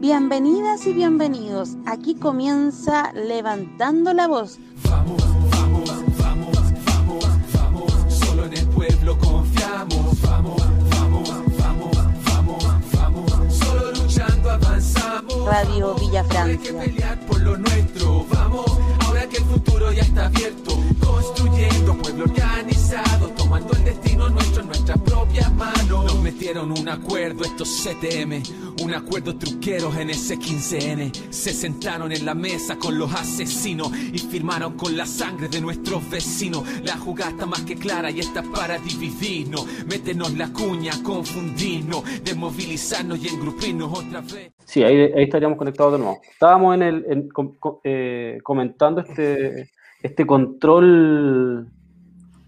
Bienvenidas y bienvenidos. Aquí comienza Levantando la Voz. Vamos, vamos, vamos, vamos, vamos. Solo en el pueblo confiamos. Vamos, vamos, vamos, vamos, vamos. Solo luchando avanzamos. Radio Villa Hay que Francia. pelear por lo nuestro. Vamos, ahora que el futuro ya está abierto. Construyendo pueblo organizado. Tomando el destino nuestro en nuestras propias manos. Nos metieron un acuerdo estos CTM. Un acuerdo truqueros en ese 15N. Se sentaron en la mesa con los asesinos y firmaron con la sangre de nuestros vecinos. La jugada está más que clara y está para dividirnos. Meternos la cuña, confundirnos, desmovilizarnos y engrupirnos otra vez. Sí, ahí, estaríamos conectados de nuevo. Estábamos en el, eh, comentando este, este control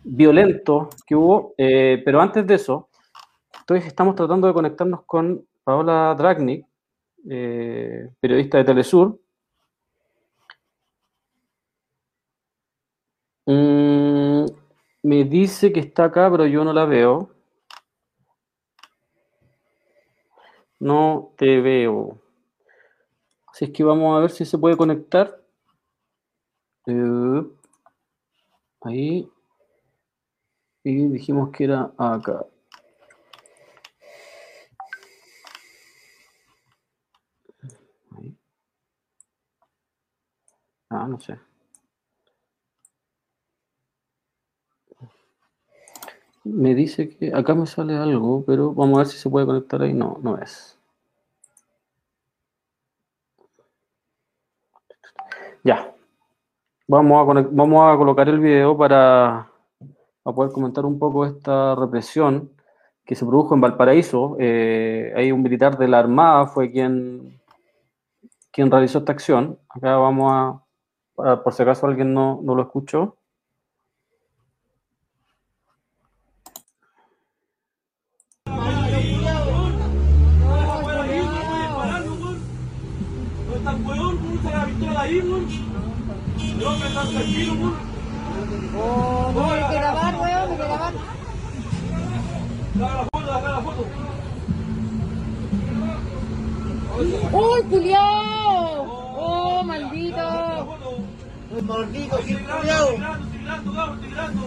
violento que hubo, eh, pero antes de eso, entonces estamos tratando de conectarnos con Paola Dragnik, eh, periodista de Telesur. Mm, me dice que está acá, pero yo no la veo. No te veo. Así es que vamos a ver si se puede conectar. Ahí. Y dijimos que era acá. Ah, no sé. Me dice que acá me sale algo, pero vamos a ver si se puede conectar ahí. No, no es. Ya. Vamos a, vamos a colocar el video para, poder comentar un poco esta represión que se produjo en Valparaíso. Eh, ahí un militar de la Armada fue quien, quien realizó esta acción. Acá vamos a, por si acaso alguien no, no lo escuchó. Oh, la foto, la foto. ¡Uy, culiao! ¡Oh, maldito! Maldito, estoy grabando, estoy grabando.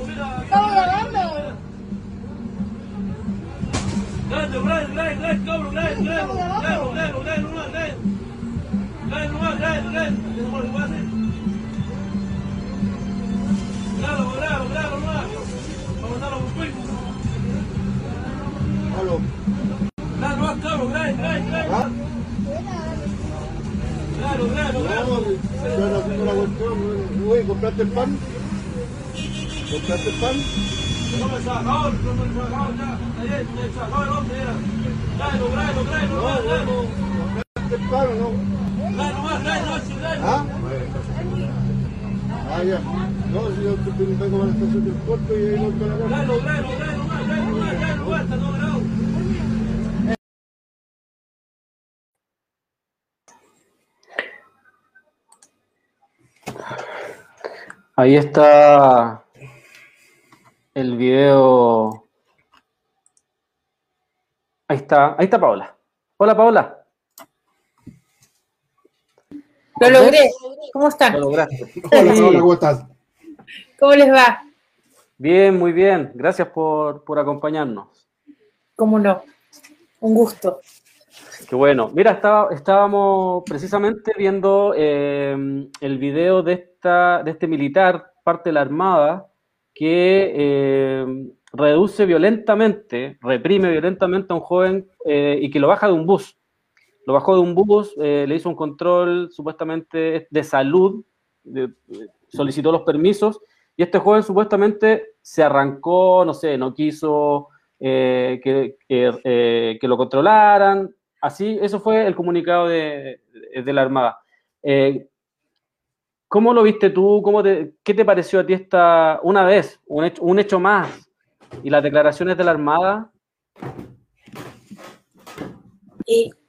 Grande, grande, grande, grande, cabrón, grande, grande, grande, grande, grande, grande. Grande grande, grande. ¿Qué se puede hacer? Grabo, grabo, grabo nomás. Vamos a mandarlo por Facebook. Grande nomás, cabrón, grande, grande, grande. Claro, claro, claro. Oye, ¿compraste el pan? ¿Compraste el pan? No me no me sacó ya. Ayer me sacó el hombre, era. Tráelo, tráelo, tráelo, tráelo, tráelo. ¿Compraste el pan o no? Tráelo más, tráelo, más, tráelo. ¿Ah? Ah, ya. No, si yo te tengo para la estación del puerto y ahí no está la todo grabado. Ahí el video. Ahí está, ahí está Paola. Hola Paola, Lo logré. ¿Cómo lo están? lograste. Hola, Sí. hola, ¿cómo estás? ¿Cómo les va? Bien, muy bien. Gracias por, por acompañarnos. ¿Cómo no? Un gusto. Qué bueno. Mira, estaba, estábamos precisamente viendo eh, el video de, esta, de este militar, parte de la Armada, que eh, reduce violentamente, reprime violentamente a un joven eh, y que lo baja de un bus. Lo bajó de un bus, le hizo un control supuestamente de salud, de- solicitó los permisos y este joven supuestamente se arrancó, no sé, no quiso eh, que, eh, que lo controlaran. Así, eso fue el comunicado de, de- la Armada. Eh, ¿Cómo lo viste tú? ¿Cómo te, ¿Qué te pareció a ti esta, una vez, un hecho, un hecho más, y las declaraciones de la Armada?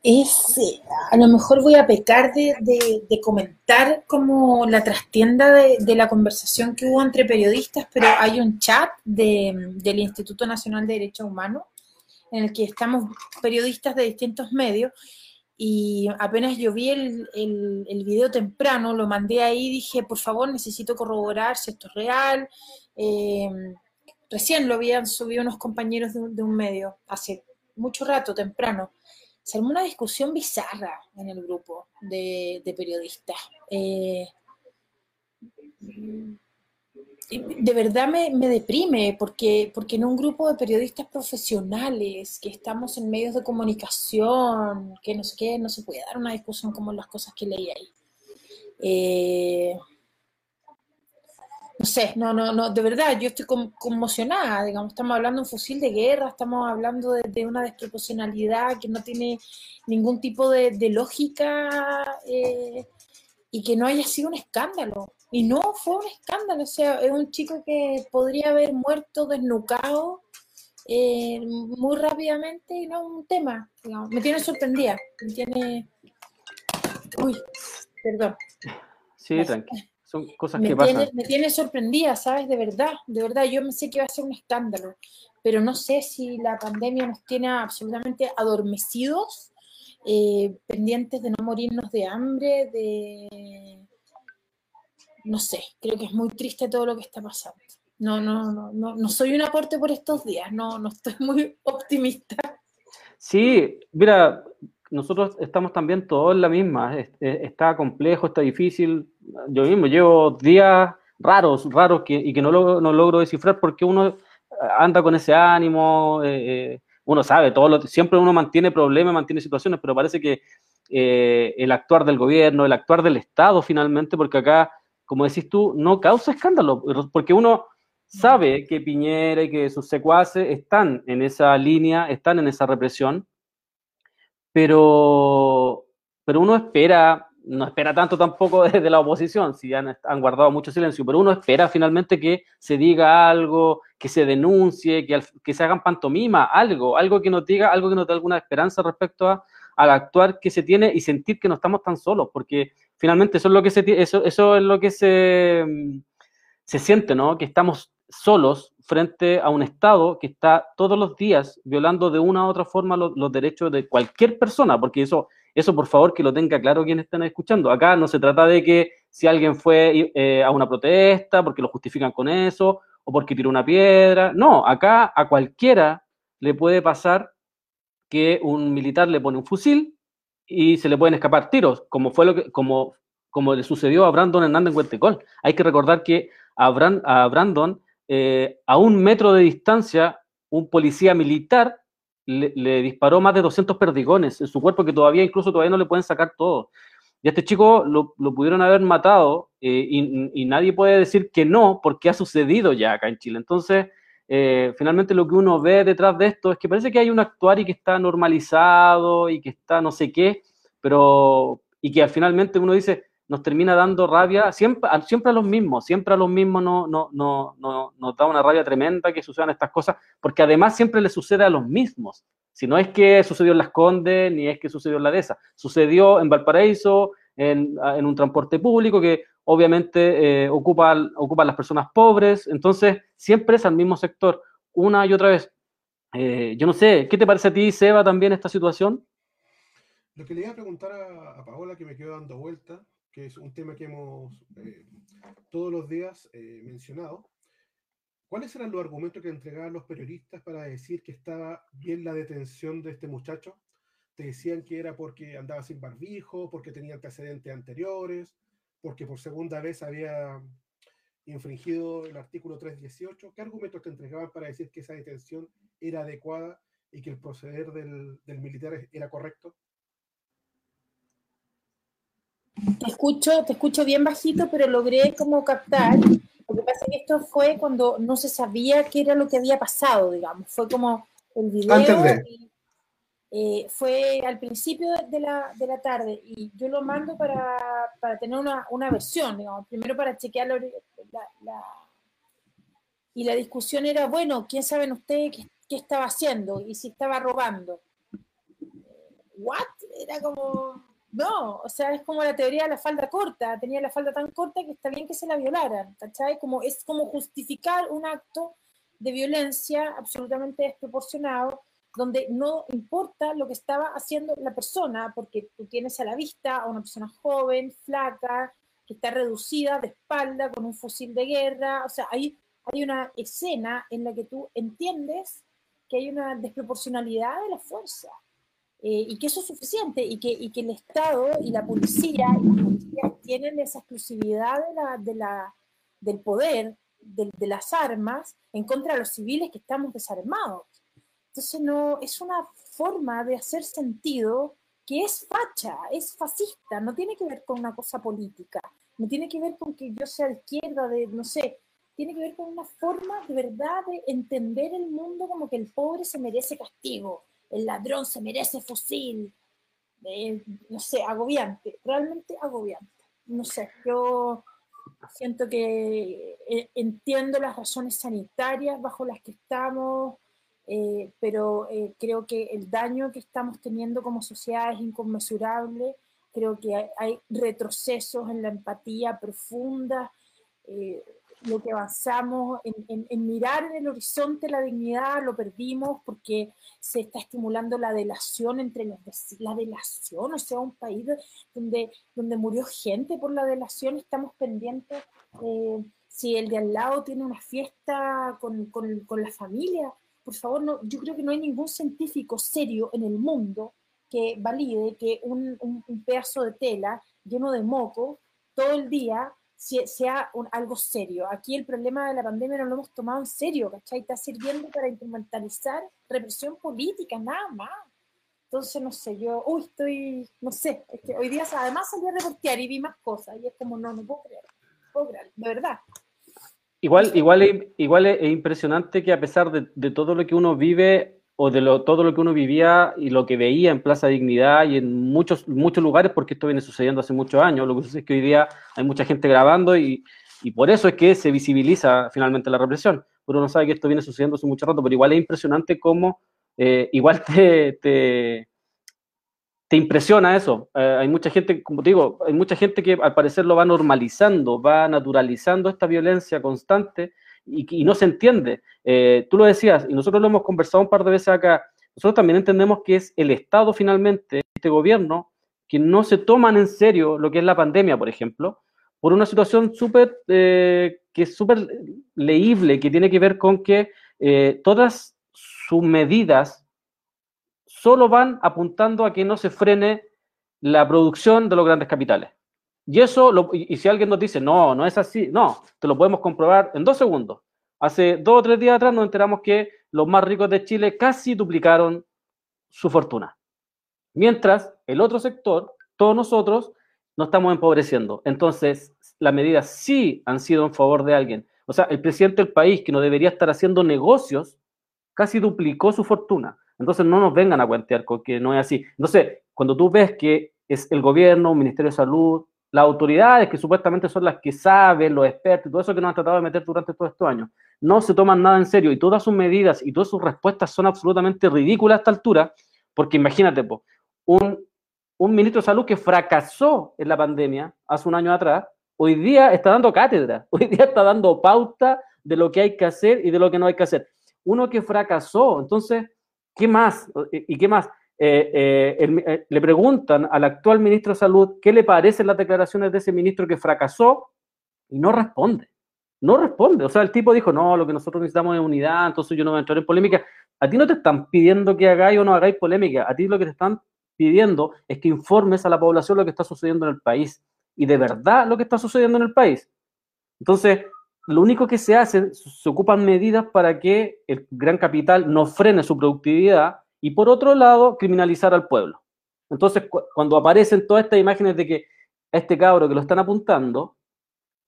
Es, eh, a lo mejor voy a pecar de, de- comentar como la trastienda de, la conversación que hubo entre periodistas, pero hay un chat de- del Instituto Nacional de Derechos Humanos en el que estamos periodistas de distintos medios y apenas yo vi el, el, video temprano, lo mandé ahí, dije, por favor, necesito corroborar si esto es real. Eh, recién lo habían subido unos compañeros de un medio, hace mucho rato, temprano. Se armó una discusión bizarra en el grupo de, periodistas. Eh, de verdad me, me, deprime porque, porque en un grupo de periodistas profesionales que estamos en medios de comunicación, que no sé qué, no se puede dar una discusión como las cosas que leí ahí. Eh, no sé, no, no, no, de verdad, yo estoy conmocionada, digamos, estamos hablando de un fusil de guerra, estamos hablando de, una desproporcionalidad que no tiene ningún tipo de, de lógica eh, y que no haya sido un escándalo. Y no fue un escándalo, o sea, es un chico que podría haber muerto desnucado eh, muy rápidamente y no un tema, digamos. Me tiene sorprendida, me tiene... Uy, perdón. Sí, tranquilo. Son cosas me que tiene, pasan. Me tiene sorprendida, ¿sabes? De verdad, de verdad. Yo pensé que iba a ser un escándalo, pero no sé si la pandemia nos tiene absolutamente adormecidos, eh, pendientes de no morirnos de hambre, de no sé, creo que es muy triste todo lo que está pasando. No, no, no, no, no soy un aporte por estos días, no, no estoy muy optimista. Sí, mira, nosotros estamos también todos en la misma. Está complejo, está difícil. Yo mismo llevo días raros, raros que, y que no, lo, no logro descifrar porque uno anda con ese ánimo, eh, uno sabe, todo lo, siempre uno mantiene problemas, mantiene situaciones, pero parece que eh, el actuar del gobierno, el actuar del Estado finalmente, porque acá como decís tú, no causa escándalo, porque uno sabe que Piñera y que sus secuaces están en esa línea, están en esa represión, pero, pero uno espera, no espera tanto tampoco desde la oposición, si han, han guardado mucho silencio, pero uno espera finalmente que se diga algo, que se denuncie, que, que se hagan pantomima, algo, algo que nos diga, algo que nos dé alguna esperanza respecto a, al actuar que se tiene y sentir que no estamos tan solos, porque finalmente eso es lo que se, eso, eso es lo que se, se siente, ¿no? Que estamos solos frente a un Estado que está todos los días violando de una u otra forma los, derechos de cualquier persona, porque eso, eso por favor que lo tenga claro quienes están escuchando. Acá no se trata de que si alguien fue eh, a una protesta, porque lo justifican con eso, o porque tiró una piedra. No, acá a cualquiera le puede pasar que un militar le pone un fusil y se le pueden escapar tiros, como fue lo que, como, como le sucedió a Brandon Hernández en Huertecol. Hay que recordar que a, Brand, a Brandon, eh, a un metro de distancia, un policía militar le, disparó más de 200 perdigones en su cuerpo que todavía incluso todavía no le pueden sacar todo. Y a este chico lo, lo pudieron haber matado eh, y, y, nadie puede decir que no porque ha sucedido ya acá en Chile. Entonces, eh, finalmente lo que uno ve detrás de esto es que parece que hay un actuar y que está normalizado y que está no sé qué, pero y que finalmente uno dice, nos termina dando rabia, siempre, siempre a los mismos, siempre a los mismos no, no, no, no, nos da una rabia tremenda que sucedan estas cosas, porque además siempre le sucede a los mismos. Si no es que sucedió en Las Condes, ni es que sucedió en la Dehesa, sucedió en Valparaíso, en, en un transporte público que obviamente eh, ocupa, ocupa a las personas pobres, entonces siempre es al mismo sector, una y otra vez. Eh, yo no sé, ¿qué te parece a ti, Seba, también esta situación? Lo que le iba a preguntar a, a Paola, que me quedo dando vuelta, que es un tema que hemos eh, todos los días eh, mencionado, ¿cuáles eran los argumentos que entregaban los periodistas para decir que estaba bien la detención de este muchacho? Te decían que era porque andaba sin barbijo, porque tenía antecedentes anteriores, porque por segunda vez había infringido el artículo 318. ¿Qué argumentos te entregaban para decir que esa detención era adecuada y que el proceder del, del militar era correcto? Te escucho, te escucho bien bajito, pero logré como captar. Lo que pasa es que esto fue cuando no se sabía qué era lo que había pasado, digamos. Fue como el video. Antes de. Y, eh, fue al principio de la, de la, tarde y yo lo mando para, para tener una, una, versión, digamos. Primero para chequear la, la, Y la discusión era, bueno, ¿quién saben ustedes qué, qué estaba haciendo y si estaba robando? ¿What? Era como no, o sea, es como la teoría de la falda corta, tenía la falda tan corta que está bien que se la violaran, ¿cachai? Como, es como justificar un acto de violencia absolutamente desproporcionado donde no importa lo que estaba haciendo la persona, porque tú tienes a la vista a una persona joven, flaca, que está reducida de espalda con un fusil de guerra, o sea, hay, hay una escena en la que tú entiendes que hay una desproporcionalidad de la fuerza eh, y que eso es suficiente y que, y que el Estado y la policía y tienen esa exclusividad de la, de la, del poder, de, de las armas, en contra de los civiles que estamos desarmados. Entonces, no, es una forma de hacer sentido que es facha, es fascista, no tiene que ver con una cosa política, no tiene que ver con que yo sea de izquierda, de, no sé, tiene que ver con una forma de verdad de entender el mundo como que el pobre se merece castigo, el ladrón se merece fusil, no sé, agobiante, realmente agobiante. No sé, yo siento que eh, entiendo las razones sanitarias bajo las que estamos, eh, pero eh, creo que el daño que estamos teniendo como sociedad es inconmensurable, creo que hay, retrocesos en la empatía profunda, eh, lo que avanzamos en, en, mirar en el horizonte la dignidad lo perdimos porque se está estimulando la delación entre los la delación, o sea, un país donde, donde murió gente por la delación, estamos pendientes si el de al lado tiene una fiesta con, con, con la familia, por favor, no, yo creo que no hay ningún científico serio en el mundo que valide que un, un, pedazo de tela lleno de moco todo el día sea algo serio. Aquí el problema de la pandemia no lo hemos tomado en serio, ¿cachai? Está sirviendo para instrumentalizar represión política, nada más. Entonces, no sé, yo, uy, estoy, no sé, es que hoy día además salí a reportear y vi más cosas y es como, no, no puedo creer, no puedo creer, de verdad. Igual, igual, es, igual es, impresionante que a pesar de, todo lo que uno vive o de todo lo que uno vivía y lo que veía en Plaza Dignidad y en muchos, muchos lugares, porque esto viene sucediendo hace muchos años, lo que sucede es que hoy día hay mucha gente grabando y, y por eso es que se visibiliza finalmente la represión. Pero uno sabe que esto viene sucediendo hace mucho rato, pero igual es impresionante cómo eh, igual te, te, te impresiona eso. Eh, hay mucha gente, como te digo, hay mucha gente que al parecer lo va normalizando, va naturalizando esta violencia constante y, no se entiende. Eh, tú lo decías, y nosotros lo hemos conversado un par de veces acá, nosotros también entendemos que es el Estado finalmente, este gobierno, que no se toman en serio lo que es la pandemia, por ejemplo, por una situación súper, eh, que es súper leíble, que tiene que ver con que todas sus medidas solo van apuntando a que no se frene la producción de los grandes capitales. Y eso, y, si alguien nos dice, no, no es así, no, te lo podemos comprobar en dos segundos. Hace dos o tres días atrás nos enteramos que los más ricos de Chile casi duplicaron su fortuna. Mientras el otro sector, todos nosotros, nos estamos empobreciendo. Entonces, las medidas sí han sido en favor de alguien. O sea, el presidente del país, que no debería estar haciendo negocios, casi duplicó su fortuna. Entonces no nos vengan a cuentear con que no es así. Entonces, cuando tú ves que es el gobierno, el Ministerio de Salud, las autoridades que supuestamente son las que saben, los expertos, todo eso que nos han tratado de meter durante todos estos años, no se toman nada en serio y todas sus medidas y todas sus respuestas son absolutamente ridículas a esta altura, porque imagínate, un, un ministro de salud que fracasó en la pandemia hace un año atrás, hoy día está dando cátedra, hoy día está dando pauta de lo que hay que hacer y de lo que no hay que hacer. Uno que fracasó, entonces ¿Qué más? ¿Y qué más? Eh, eh, eh, le preguntan al actual ministro de Salud qué le parecen las declaraciones de ese ministro que fracasó y no responde. No responde. O sea, el tipo dijo, no, lo que nosotros necesitamos es unidad, entonces yo no voy a entrar en polémica. A ti no te están pidiendo que hagáis o no hagáis polémica. A ti lo que te están pidiendo es que informes a la población lo que está sucediendo en el país. Y de verdad lo que está sucediendo en el país. Entonces, lo único que se hace, se ocupan medidas para que el gran capital no frene su productividad y por otro lado, criminalizar al pueblo. Entonces, cuando aparecen todas estas imágenes de que este cabro que lo están apuntando,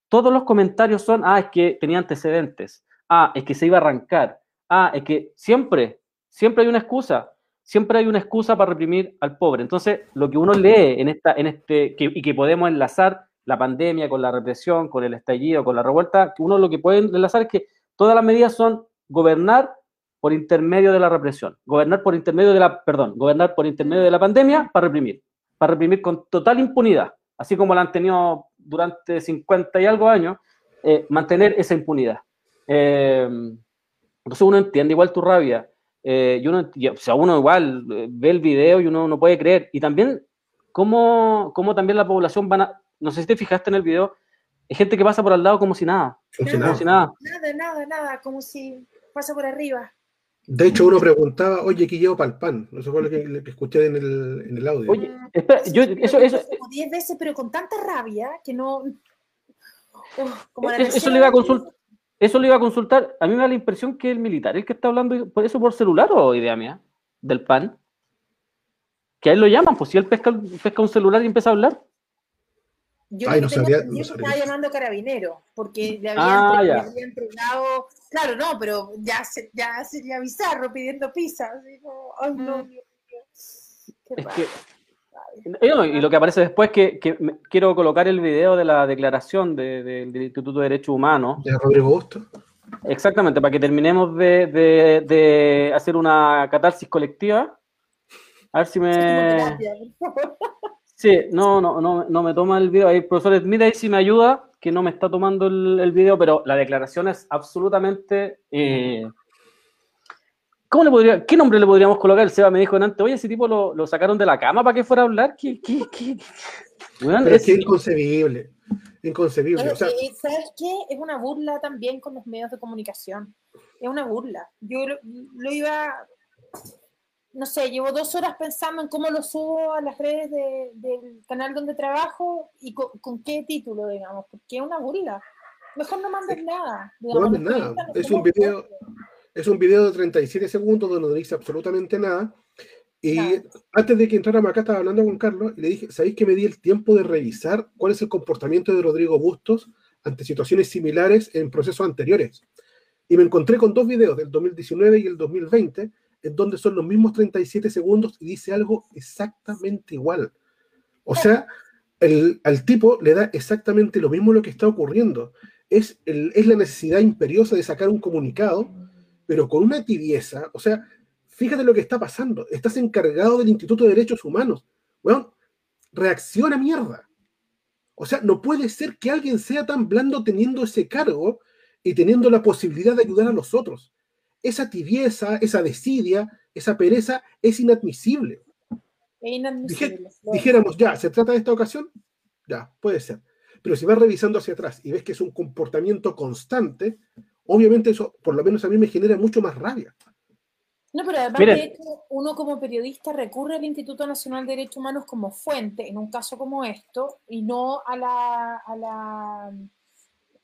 todos los comentarios son, ah, es que tenía antecedentes, ah, es que se iba a arrancar, ah, es que siempre, siempre hay una excusa, siempre hay una excusa para reprimir al pobre. Entonces, lo que uno lee en esta, en este, y que podemos enlazar la pandemia, con la represión, con el estallido, con la revuelta, uno lo que puede enlazar es que todas las medidas son gobernar por intermedio de la represión, gobernar por intermedio de la, perdón, gobernar por intermedio de la pandemia para reprimir, para reprimir con total impunidad, así como la han tenido durante 50 y algo años, eh, mantener esa impunidad. Eh, entonces uno entiende igual tu rabia. eh, y uno, y, o sea, uno igual eh, ve el video y uno no puede creer. Y también, cómo, cómo también la población van a, no sé si te fijaste en el video, hay gente que pasa por al lado como si nada, como si nada. Nada, nada, nada, como si pasa por arriba. De hecho, uno preguntaba, oye, ¿qué llevo para el pan? No sé cuál es lo que, lo que escuché en el, en el audio. Oye, espera, yo, eso, eso, Como 10 veces, pero con tanta rabia que no. Uf, como la eso, le iba a consultar. Eso le iba a consultar. A mí me da la impresión que el militar, el que está hablando, por eso por celular o idea mía, del pan. Que a él lo llaman, pues si él pesca, pesca un celular y empieza a hablar. Yo Ay, no sabía- no estaba llamando carabinero, porque le habían, Ah, le entregado. Claro, no, pero ya, se- ya sería bizarro pidiendo pizza. Así como, ay, no, Dios mío. Qué Es raro. que Y, no, y lo que aparece después que, que me- quiero colocar el video de la declaración de- de- del Instituto de Derechos Humanos, De Rodrigo Busto. exactamente, para que terminemos de, de- de hacer una catarsis colectiva. A ver si me... Sí, no, no, no, no me toma el video. Ahí, profesor Smith, ahí sí me ayuda, que no me está tomando el, el video, pero la declaración es absolutamente... eh, ¿Cómo le podría, ¿Qué nombre le podríamos colocar? El Seba me dijo antes, oye, ese tipo lo, lo sacaron de la cama para que fuera a hablar. ¿Qué, qué, qué? Pero es que es inconcebible. Inconcebible. Pero, O sea, eh, ¿Sabes qué? Es una burla también con los medios de comunicación. Es una burla. Yo lo, lo iba, no sé, llevo dos horas pensando en cómo lo subo a las redes de- del canal donde trabajo y con, con qué título, digamos, porque es una burla. Mejor no mandes nada. no mandes nada. Es un video, es un video de 37 segundos donde no dice absolutamente nada. Y antes de que entráramos acá, estaba hablando con Carlos y le dije, ¿sabéis que me di el tiempo de revisar cuál es el comportamiento de Rodrigo Bustos ante situaciones similares en procesos anteriores? Y me encontré con dos videos del 2019 y el 2020, en donde son los mismos 37 segundos y dice algo exactamente igual. O sea, el- al tipo le da exactamente lo mismo lo que está ocurriendo. Es, el- es la necesidad imperiosa de sacar un comunicado, pero con una tibieza. O sea, fíjate lo que está pasando. Estás encargado del Instituto de Derechos Humanos. Weón, reacciona mierda. O sea, no puede ser que alguien sea tan blando teniendo ese cargo y teniendo la posibilidad de ayudar a los otros. Esa tibieza, esa desidia, esa pereza es inadmisible. Es inadmisible. Dijéramos, ya, ¿se trata de esta ocasión? Ya, puede ser. Pero si vas revisando hacia atrás y ves que es un comportamiento constante, obviamente eso, por lo menos a mí me genera mucho más rabia. No, pero además Miren. de hecho, uno como periodista recurre al Instituto Nacional de Derechos Humanos como fuente en un caso como esto y no a la, a la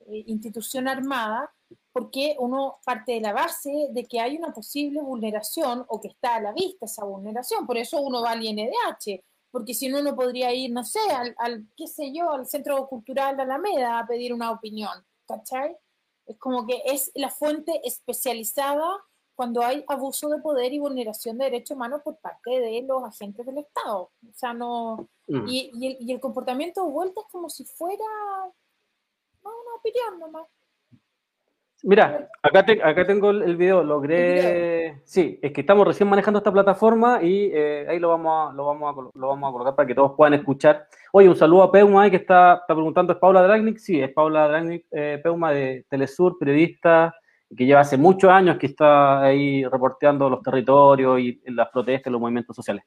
eh, institución armada, porque uno parte de la base de que hay una posible vulneración o que está a la vista esa vulneración. Por eso uno va al INDH, porque si no, uno podría ir, no sé, al, al, qué sé yo, al Centro Cultural de Alameda a pedir una opinión, ¿cachai? Es como que es la fuente especializada cuando hay abuso de poder y vulneración de derechos humanos por parte de los agentes del Estado. O sea, no. Mm. Y, y el, y el comportamiento de vuelta es como si fuera no, una opinión nomás. Mira, acá, te- acá tengo el, video, logré... Sí, es que estamos recién manejando esta plataforma y eh, ahí lo vamos, a, lo, vamos a, lo vamos a colocar para que todos puedan escuchar. Oye, un saludo a Peuma ahí que está, está preguntando, ¿es Paula Dragnik? Sí, es Paula Dragnik, eh, Peuma de Telesur, periodista que lleva hace muchos años que está ahí reporteando los territorios y las protestas, los movimientos sociales.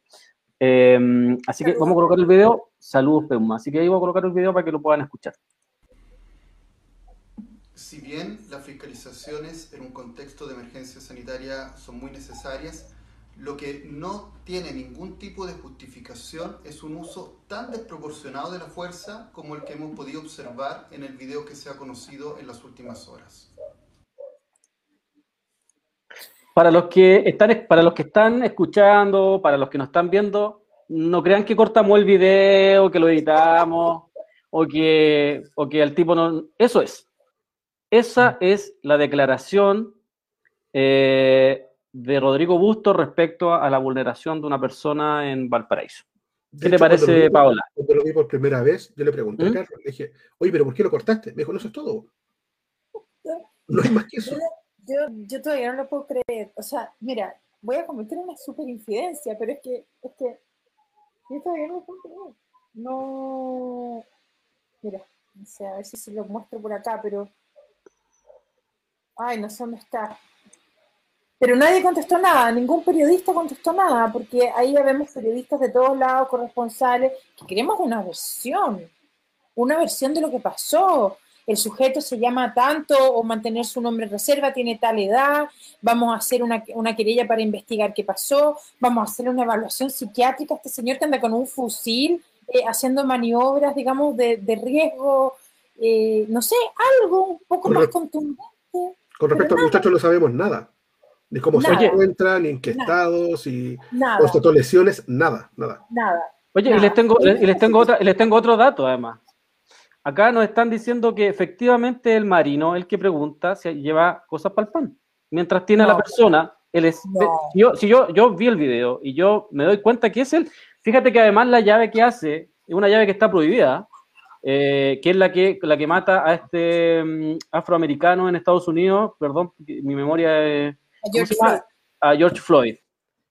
Eh, así que vamos a colocar el video. Saludos, Peuma. Así que ahí voy a colocar el video para que lo puedan escuchar. Si bien las fiscalizaciones en un contexto de emergencia sanitaria son muy necesarias, lo que no tiene ningún tipo de justificación es un uso tan desproporcionado de la fuerza como el que hemos podido observar en el video que se ha conocido en las últimas horas. Para los que están, para los que están escuchando, para los que nos están viendo, no crean que cortamos el video, que lo editamos, o que, o que el tipo no. Eso es. Esa es la declaración eh, de Rodrigo Busto respecto a, a la vulneración de una persona en Valparaíso. ¿Qué te hecho, lo parece, vi- Paola? Cuando lo vi por primera vez, yo le pregunté ¿Mm? a Carlos, le dije, oye, pero ¿por qué lo cortaste? Me dijo, no, eso es todo. No hay más que eso. Yo, yo todavía no lo puedo creer. O sea, mira, voy a cometer una super infidencia, pero es que, es que yo todavía no lo puedo creer. No. Mira, no sé, a ver si se lo muestro por acá, pero. Ay, no sé dónde está. Pero nadie contestó nada, ningún periodista contestó nada, porque ahí ya vemos periodistas de todos lados, corresponsales, que queremos una versión, una versión de lo que pasó. El sujeto se llama tanto o mantener su nombre en reserva, tiene tal edad, vamos a hacer una, una querella para investigar qué pasó, vamos a hacer una evaluación psiquiátrica. Este señor que anda con un fusil eh, haciendo maniobras, digamos, de, de riesgo, eh, no sé, algo un poco más contundente. Con respecto al muchacho no sabemos nada. Ni cómo se encuentra, ni en qué estado, si o lesiones, nada, nada. Nada. Oye, y les tengo, y les tengo otra, les tengo otro dato además. Acá nos están diciendo que efectivamente el marino, el que pregunta, si lleva cosas para el pan. Mientras tiene a la persona, él es, yo, si yo, yo vi el video y yo me doy cuenta que es él, fíjate que además la llave que hace es una llave que está prohibida, eh, que es la que, la que mata a este mm, afroamericano en Estados Unidos, perdón, mi memoria es a George, Floyd. a George Floyd.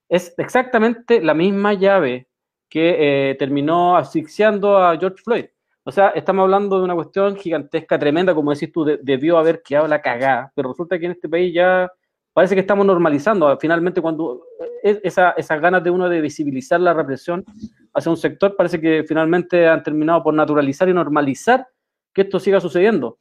Es exactamente la misma llave que eh, terminó asfixiando a George Floyd. O sea, estamos hablando de una cuestión gigantesca, tremenda, como decís tú, debió haber quedado la cagada, pero resulta que en este país ya parece que estamos normalizando. Finalmente, cuando eh, esa, esas ganas de uno de visibilizar la represión hacia un sector, parece que finalmente han terminado por naturalizar y normalizar que esto siga sucediendo.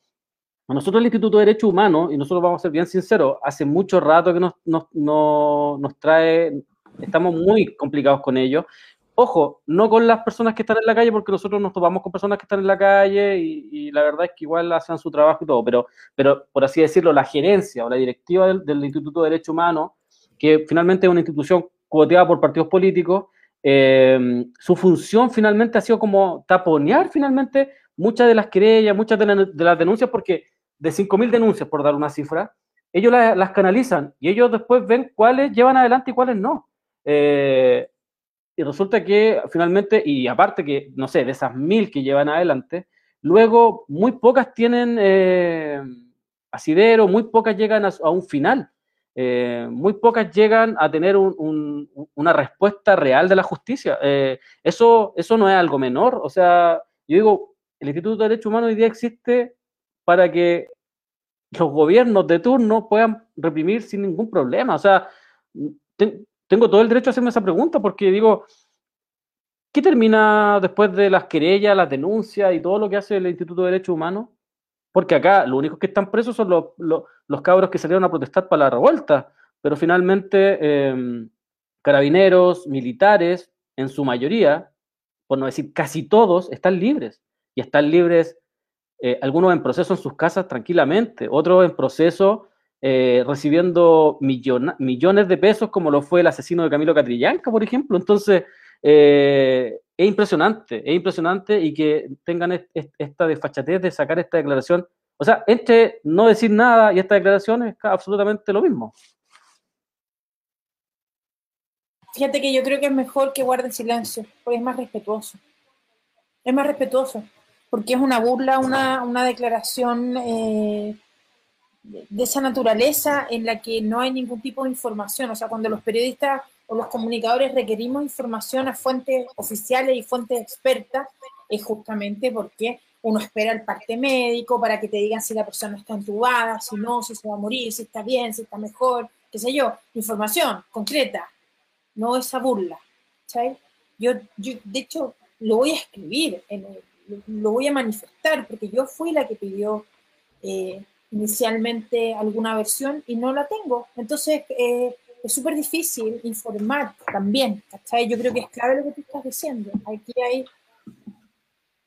A nosotros el Instituto de Derechos Humanos, y nosotros vamos a ser bien sinceros, hace mucho rato que nos, nos, nos, trae, estamos muy complicados con ello. Ojo, no con las personas que están en la calle, porque nosotros nos topamos con personas que están en la calle y, la verdad es que igual hacen su trabajo y todo, pero, pero por así decirlo, la gerencia o la directiva del, Instituto de Derechos Humanos, que finalmente es una institución cuoteada por partidos políticos, eh, su función finalmente ha sido como taponear finalmente muchas de las querellas, muchas de, de las denuncias, porque de 5.000 denuncias, por dar una cifra, ellos las, canalizan y ellos después ven cuáles llevan adelante y cuáles no. Eh, y resulta que finalmente, y aparte que, no sé, de esas mil que llevan adelante, luego muy pocas tienen eh, asidero, muy pocas llegan a, un final, eh, muy pocas llegan a tener una respuesta real de la justicia. eso, eso no es algo menor, o sea, yo digo, el Instituto de Derechos Humanos hoy día existe para que los gobiernos de turno puedan reprimir sin ningún problema. O sea, tengo todo el derecho a hacerme esa pregunta porque digo, ¿qué termina después de las querellas, las denuncias y todo lo que hace el Instituto de Derechos Humanos? Porque acá los únicos que están presos son los, cabros que salieron a protestar para la revuelta, pero finalmente em, carabineros, militares, en su mayoría, por no decir casi todos, están libres. Y están libres eh, algunos en proceso en sus casas tranquilamente, otros en proceso eh, recibiendo millones de pesos, como lo fue el asesino de Camilo Catrillanca, por ejemplo. Entonces, eh, es impresionante, es impresionante y que tengan esta desfachatez de sacar esta declaración. O sea, entre no decir nada y esta declaración es absolutamente lo mismo. Fíjate que yo creo que es mejor que guarden silencio, porque es más respetuoso. Es más respetuoso porque es una burla, una, una declaración eh, de, esa naturaleza en la que no hay ningún tipo de información. O sea, cuando los periodistas o los comunicadores requerimos información a fuentes oficiales y fuentes expertas, es justamente porque uno espera el parte médico para que te digan si la persona está entubada, si no, si se va a morir, si está bien, si está mejor, qué sé yo, información concreta, no esa burla. Yo, yo, de hecho, lo voy a escribir en el, lo voy a manifestar, porque yo fui la que pidió eh, inicialmente alguna versión y no la tengo. Entonces, eh, es súper difícil informar también, Yo creo que es clave lo que tú estás diciendo. Aquí hay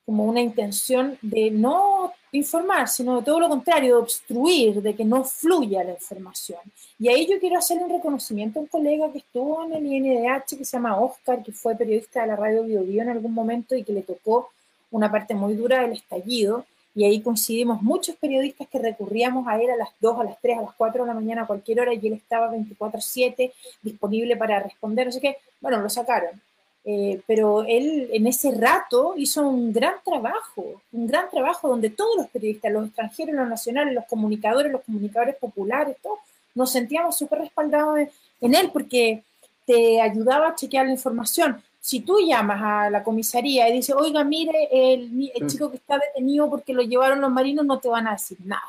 como una intención de no informar, sino de todo lo contrario, de obstruir, de que no fluya la información. Y ahí yo quiero hacer un reconocimiento a un colega que estuvo en el INDH, que se llama Oscar, que fue periodista de la radio Bio, Bio en algún momento y que le tocó una parte muy dura del estallido, y ahí coincidimos muchos periodistas que recurríamos a él a las 2, a las 3, a las 4 de la mañana, a cualquier hora, y él estaba 24/7 disponible para responder, no sé qué, bueno, lo sacaron. Eh, pero él en ese rato hizo un gran trabajo, un gran trabajo donde todos los periodistas, los extranjeros, los nacionales, los comunicadores, los comunicadores populares, todos nos sentíamos súper respaldados en él porque te ayudaba a chequear la información si tú llamas a la comisaría y dices, oiga, mire, el, mm. chico que está detenido porque lo llevaron los marinos, no te van a decir nada.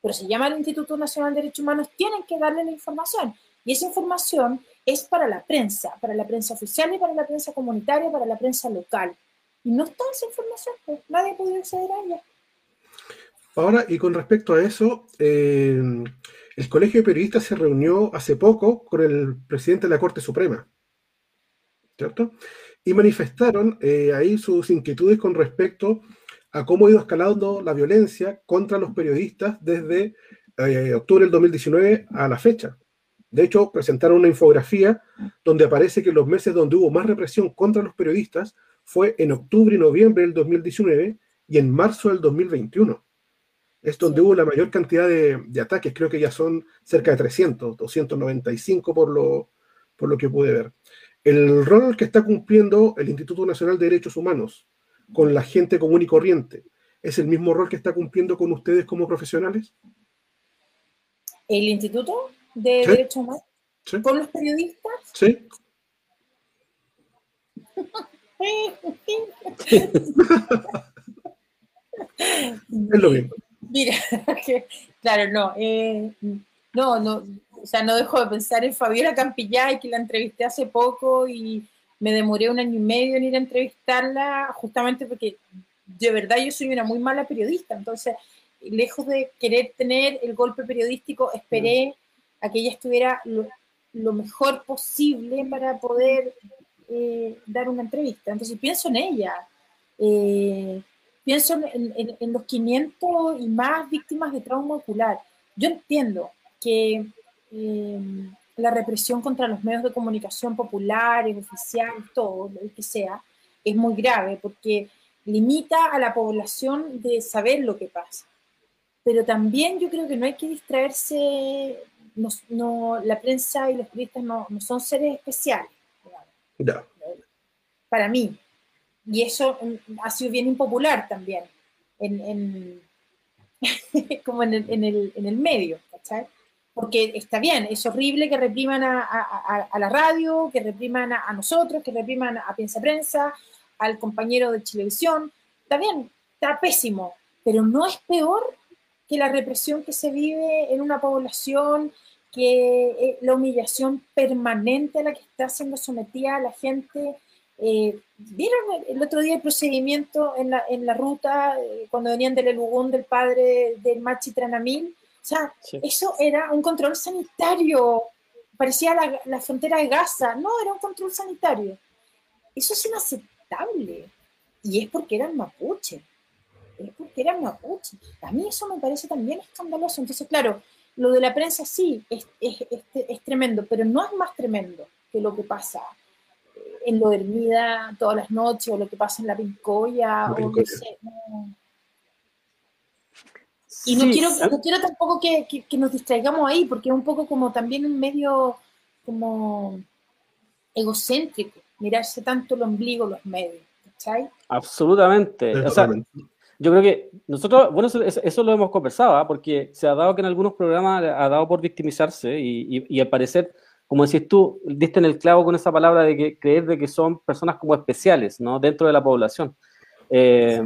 Pero si llama al Instituto Nacional de Derechos Humanos, tienen que darle la información. Y esa información es para la prensa, para la prensa oficial y para la prensa comunitaria, para la prensa local. Y no está esa información, pues nadie puede acceder a ella. Ahora, y con respecto a eso, eh, el Colegio de Periodistas se reunió hace poco con el presidente de la Corte Suprema, ¿cierto? Y manifestaron eh, ahí sus inquietudes con respecto a cómo ha ido escalando la violencia contra los periodistas desde eh, octubre del 2019 a la fecha. De hecho, presentaron una infografía donde aparece que los meses donde hubo más represión contra los periodistas fue en octubre y noviembre del 2019 y en marzo del 2021. Es donde hubo la mayor cantidad de, ataques, creo que ya son cerca de 300, 295 por lo, por lo que pude ver. El rol que está cumpliendo el Instituto Nacional de Derechos Humanos con la gente común y corriente, ¿es el mismo rol que está cumpliendo con ustedes como profesionales? ¿El Instituto de Derechos Humanos? ¿Con los periodistas? Sí. es lo mismo. Mira, claro, no, eh, no, no, o sea, no dejo de pensar en Fabiola Campillay, que la entrevisté hace poco y me demoré un año y medio en ir a entrevistarla, justamente porque de verdad yo soy una muy mala periodista, entonces, lejos de querer tener el golpe periodístico, esperé a que ella estuviera lo, mejor posible para poder eh, dar una entrevista. Entonces pienso en ella. Eh, pienso en, los 500 y más víctimas de trauma ocular. Yo entiendo que em, la represión contra los medios de comunicación populares, oficiales, todo lo que sea, es muy grave porque limita a la población de saber lo que pasa. Pero también yo creo que no hay que distraerse, no, la prensa y los periodistas no, son seres especiales. Para mí, y eso mm, ha sido bien impopular también, en, como en el, en, el, medio, ¿cachai? Porque está bien, es horrible que repriman a, la radio, que repriman a, nosotros, que repriman a Piensa Prensa, al compañero de televisión, está bien, está pésimo, pero no es peor que la represión que se vive en una población, que eh, la humillación permanente a la que está siendo sometida la gente, eh, ¿Vieron el otro día el procedimiento en la, en la ruta eh, cuando venían del Elugón del padre del Machi Tranamil? O sea, eso era un control sanitario, parecía la, la, frontera de Gaza, no, era un control sanitario. Eso es inaceptable. Y es porque eran mapuche, es porque eran mapuche. A mí eso me parece también escandaloso. Entonces, claro, lo de la prensa sí es, es, es, es tremendo, pero no es más tremendo que lo que pasa en lo dormida todas las noches o lo que pasa en la pincoya o no sé. Y no, quiero, no quiero tampoco que, que, nos distraigamos ahí, porque es un poco como también un medio como egocéntrico, mirarse tanto el ombligo los medios, ¿cachai? Absolutamente. O sea, yo creo que nosotros, bueno, eso, lo hemos conversado, ¿ah? porque se ha dado que en algunos programas ha dado por victimizarse y, y, al parecer como decís tú, diste en el clavo con esa palabra de que creer de que son personas como especiales, ¿no? Dentro de la población. Eh,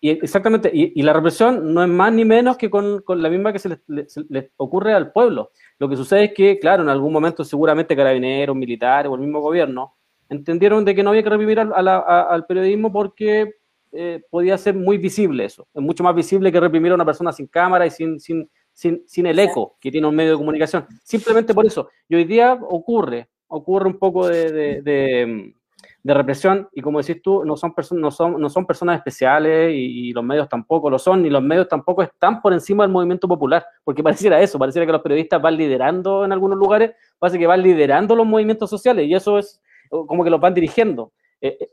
y exactamente, y, la represión no es más ni menos que con, la misma que se les, ocurre al pueblo. Lo que sucede es que, claro, en algún momento seguramente carabineros, militares o el mismo gobierno entendieron de que no había que reprimir al, al periodismo porque eh, podía ser muy visible eso. Es mucho más visible que reprimir a una persona sin cámara y sin, sin, sin, sin el eco que tiene un medio de comunicación. Simplemente por eso. Y hoy día ocurre, ocurre un poco de, de, represión y como decís tú, no son, no son, no son personas especiales y, los medios tampoco lo son, ni los medios tampoco están por encima del movimiento popular, porque pareciera eso, pareciera que los periodistas van liderando en algunos lugares, parece que van liderando los movimientos sociales y eso es como que los van dirigiendo. Eh, eh,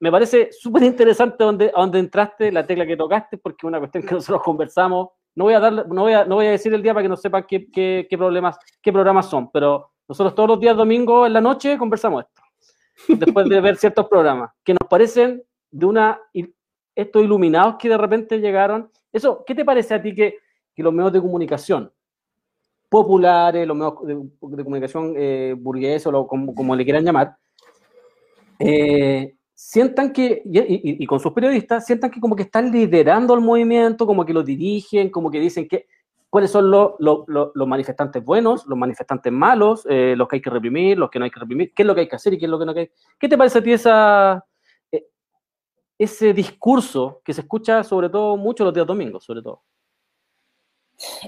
me parece súper interesante donde, entraste, la tecla que tocaste, porque es una cuestión que nosotros conversamos no voy a, dar, no voy a, no voy a decir el día para que no sepan qué, qué, problemas, qué programas son, pero nosotros todos los días domingo en la noche conversamos esto, después de ver ciertos programas, que nos parecen de una, estos iluminados que de repente llegaron. Eso, ¿qué te parece a ti que, que los medios de comunicación populares, los medios de, comunicación eh, burgueses o como, como, le quieran llamar, eh, sientan que, y, con sus periodistas, sientan que como que están liderando el movimiento, como que lo dirigen, como que dicen que, cuáles son los, los- manifestantes buenos, los manifestantes malos, eh, los que hay que reprimir, los que no hay que reprimir, qué es lo que hay que hacer y qué es lo que no hay que ¿Qué te parece a ti esa, eh, ese discurso que se escucha sobre todo mucho los días domingos, sobre todo?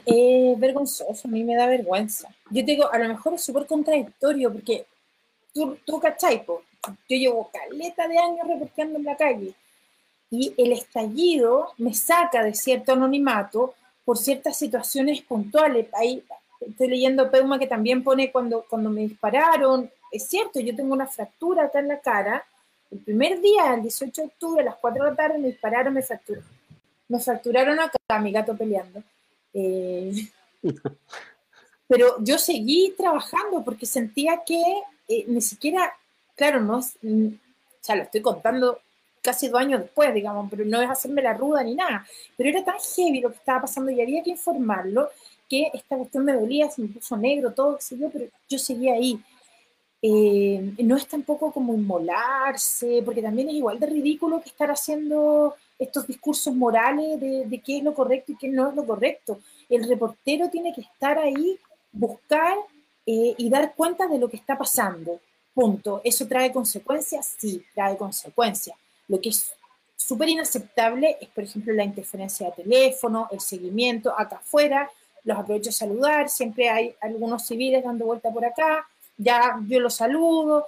Es vergonzoso, a mí me da vergüenza. Yo te digo, a lo mejor es súper contradictorio porque tú, tú cachai, yo llevo caleta de años reporteando en la calle y el estallido me saca de cierto anonimato por ciertas situaciones puntuales. Ahí estoy leyendo Peuma que también pone cuando, cuando me dispararon. Es cierto, yo tengo una fractura acá en la cara. El primer día, el 18 de octubre, a las 4 de la tarde, me dispararon, me fracturaron. Me fracturaron acá, mi gato peleando. Eh, pero yo seguí trabajando porque sentía que eh, ni siquiera, claro, no es, mm, o sea, lo estoy contando casi dos años después, digamos, pero no es hacerme la ruda ni nada, pero era tan heavy lo que estaba pasando y había que informarlo que esta cuestión me dolía, se me puso negro, todo, qué sé yo, pero yo seguía ahí. Eh, no es tampoco como inmolarse, porque también es igual de ridículo que estar haciendo estos discursos morales de, de qué es lo correcto y qué no es lo correcto. El reportero tiene que estar ahí, buscar eh, y dar cuenta de lo que está pasando. Punto. ¿Eso trae consecuencias? Sí, trae consecuencias. Lo que es súper inaceptable es, por ejemplo, la interferencia de teléfono, el seguimiento acá afuera. Los aprovecho a saludar, siempre hay algunos civiles dando vuelta por acá, ya yo los saludo,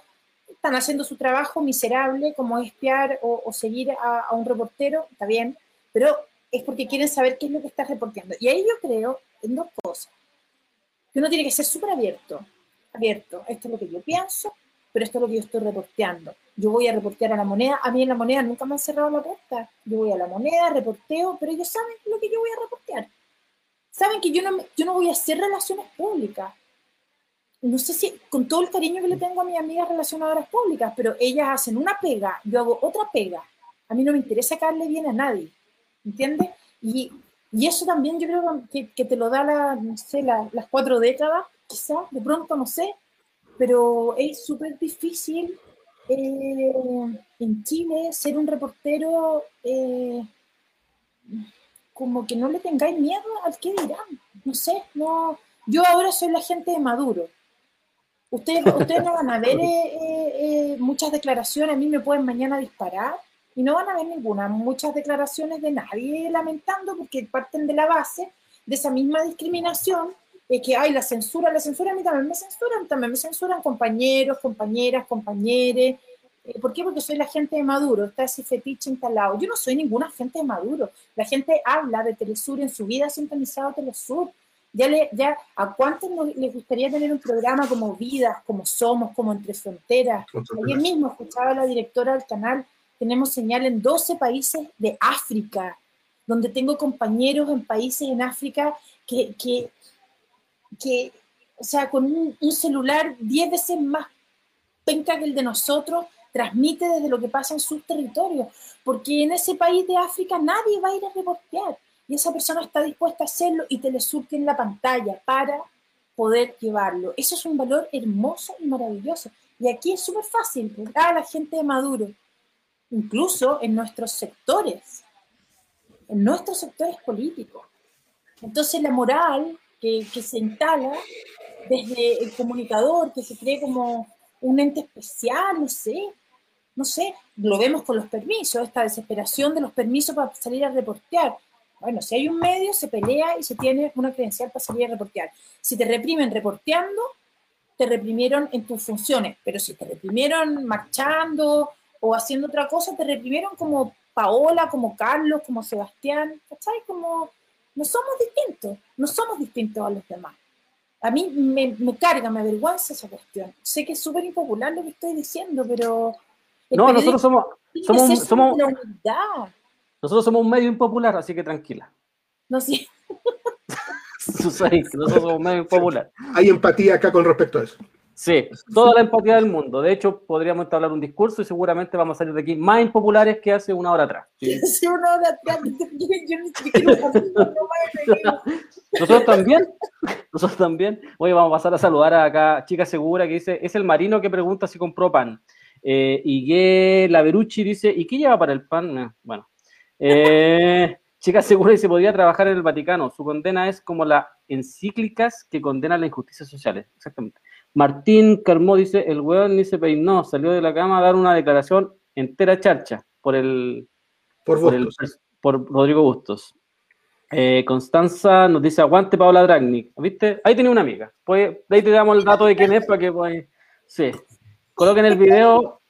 están haciendo su trabajo miserable como espiar o, seguir a, un reportero, está bien, pero es porque quieren saber qué es lo que está reporteando. Y ahí yo creo en dos cosas. Uno tiene que ser súper abierto, abierto. Esto es lo que yo pienso, pero esto es lo que yo estoy reporteando. Yo voy a reportear a la moneda, a mí en la moneda nunca me han cerrado la puerta. Yo voy a la moneda, reporteo, pero ellos saben lo que yo voy a reportear. Saben que yo no, yo no voy a hacer relaciones públicas no sé si con todo el cariño que le tengo a mis amigas relacionadoras públicas, pero ellas hacen una pega, yo hago otra pega. A mí no me interesa caerle bien a nadie, ¿entiendes? Y, y eso también yo creo que, que te lo da la, no sé, la, las cuatro décadas, quizás, de pronto, no sé, pero es súper difícil eh, en Chile ser un reportero eh, como que no le tengáis miedo al que dirán, no sé, no, yo ahora soy la gente de Maduro, Ustedes, ustedes no van a ver eh, eh, muchas declaraciones, a mí me pueden mañana disparar y no van a ver ninguna, muchas declaraciones de nadie lamentando porque parten de la base de esa misma discriminación, eh, que hay la censura, la censura a mí también me censuran, también me censuran compañeros, compañeras, compañeres. ¿Por qué? Porque soy la gente de Maduro, está ese fetiche instalado. Yo no soy ninguna gente de Maduro. La gente habla de Telesur en su vida ha sintonizado Telesur. Ya, le, ya ¿A cuántos les gustaría tener un programa como Vidas, como Somos, como Entre Fronteras? Ayer mismo escuchaba a la directora del canal, tenemos señal en 12 países de África, donde tengo compañeros en países en África que, que, que o sea, con un, celular 10 veces más penca que el de nosotros, transmite desde lo que pasa en sus territorios, porque en ese país de África nadie va a ir a reportear y esa persona está dispuesta a hacerlo y te le surte en la pantalla para poder llevarlo. Eso es un valor hermoso y maravilloso. Y aquí es súper fácil, porque a la gente de Maduro, incluso en nuestros sectores, en nuestros sectores políticos. Entonces la moral que, que se instala desde el comunicador, que se cree como un ente especial, no sé, no sé, lo vemos con los permisos, esta desesperación de los permisos para salir a reportear. Bueno, si hay un medio, se pelea y se tiene una credencial para salir a reportear. Si te reprimen reporteando, te reprimieron en tus funciones, pero si te reprimieron marchando o haciendo otra cosa, te reprimieron como Paola, como Carlos, como Sebastián, ¿cachai? Como no somos distintos, no somos distintos a los demás. A mí me, me carga, me avergüenza esa cuestión. Sé que es súper impopular lo que estoy diciendo, pero... No, nosotros somos, somos, somos, la unidad. nosotros somos un medio impopular, así que tranquila. No que nosotros somos un medio impopular. Hay empatía acá con respecto a eso. Sí, toda la empatía del mundo. De hecho, podríamos hablar un discurso y seguramente vamos a salir de aquí más impopulares que hace una hora atrás. Sí. Sí, una hora atrás. Yo, yo siquiera Nosotros también, nosotros también. Hoy vamos a pasar a saludar a acá Chica Segura que dice, es el marino que pregunta si compró pan. Eh, y que la Berucci dice, ¿y qué lleva para el pan? Eh, bueno. Eh, Chica segura dice, podría trabajar en el Vaticano. Su condena es como las encíclicas que condenan las injusticias sociales. Exactamente. Martín Carmó dice, el weón ni se peinó, salió de la cama a dar una declaración entera charcha por el... Por por, el- Bustos. por Rodrigo Bustos. Eh, Constanza nos dice, aguante Paola Dragnik. ¿Viste? Ahí tenía una amiga. Pues, ahí te damos el dato de quién es para que pues, Sí. Coloquen el video.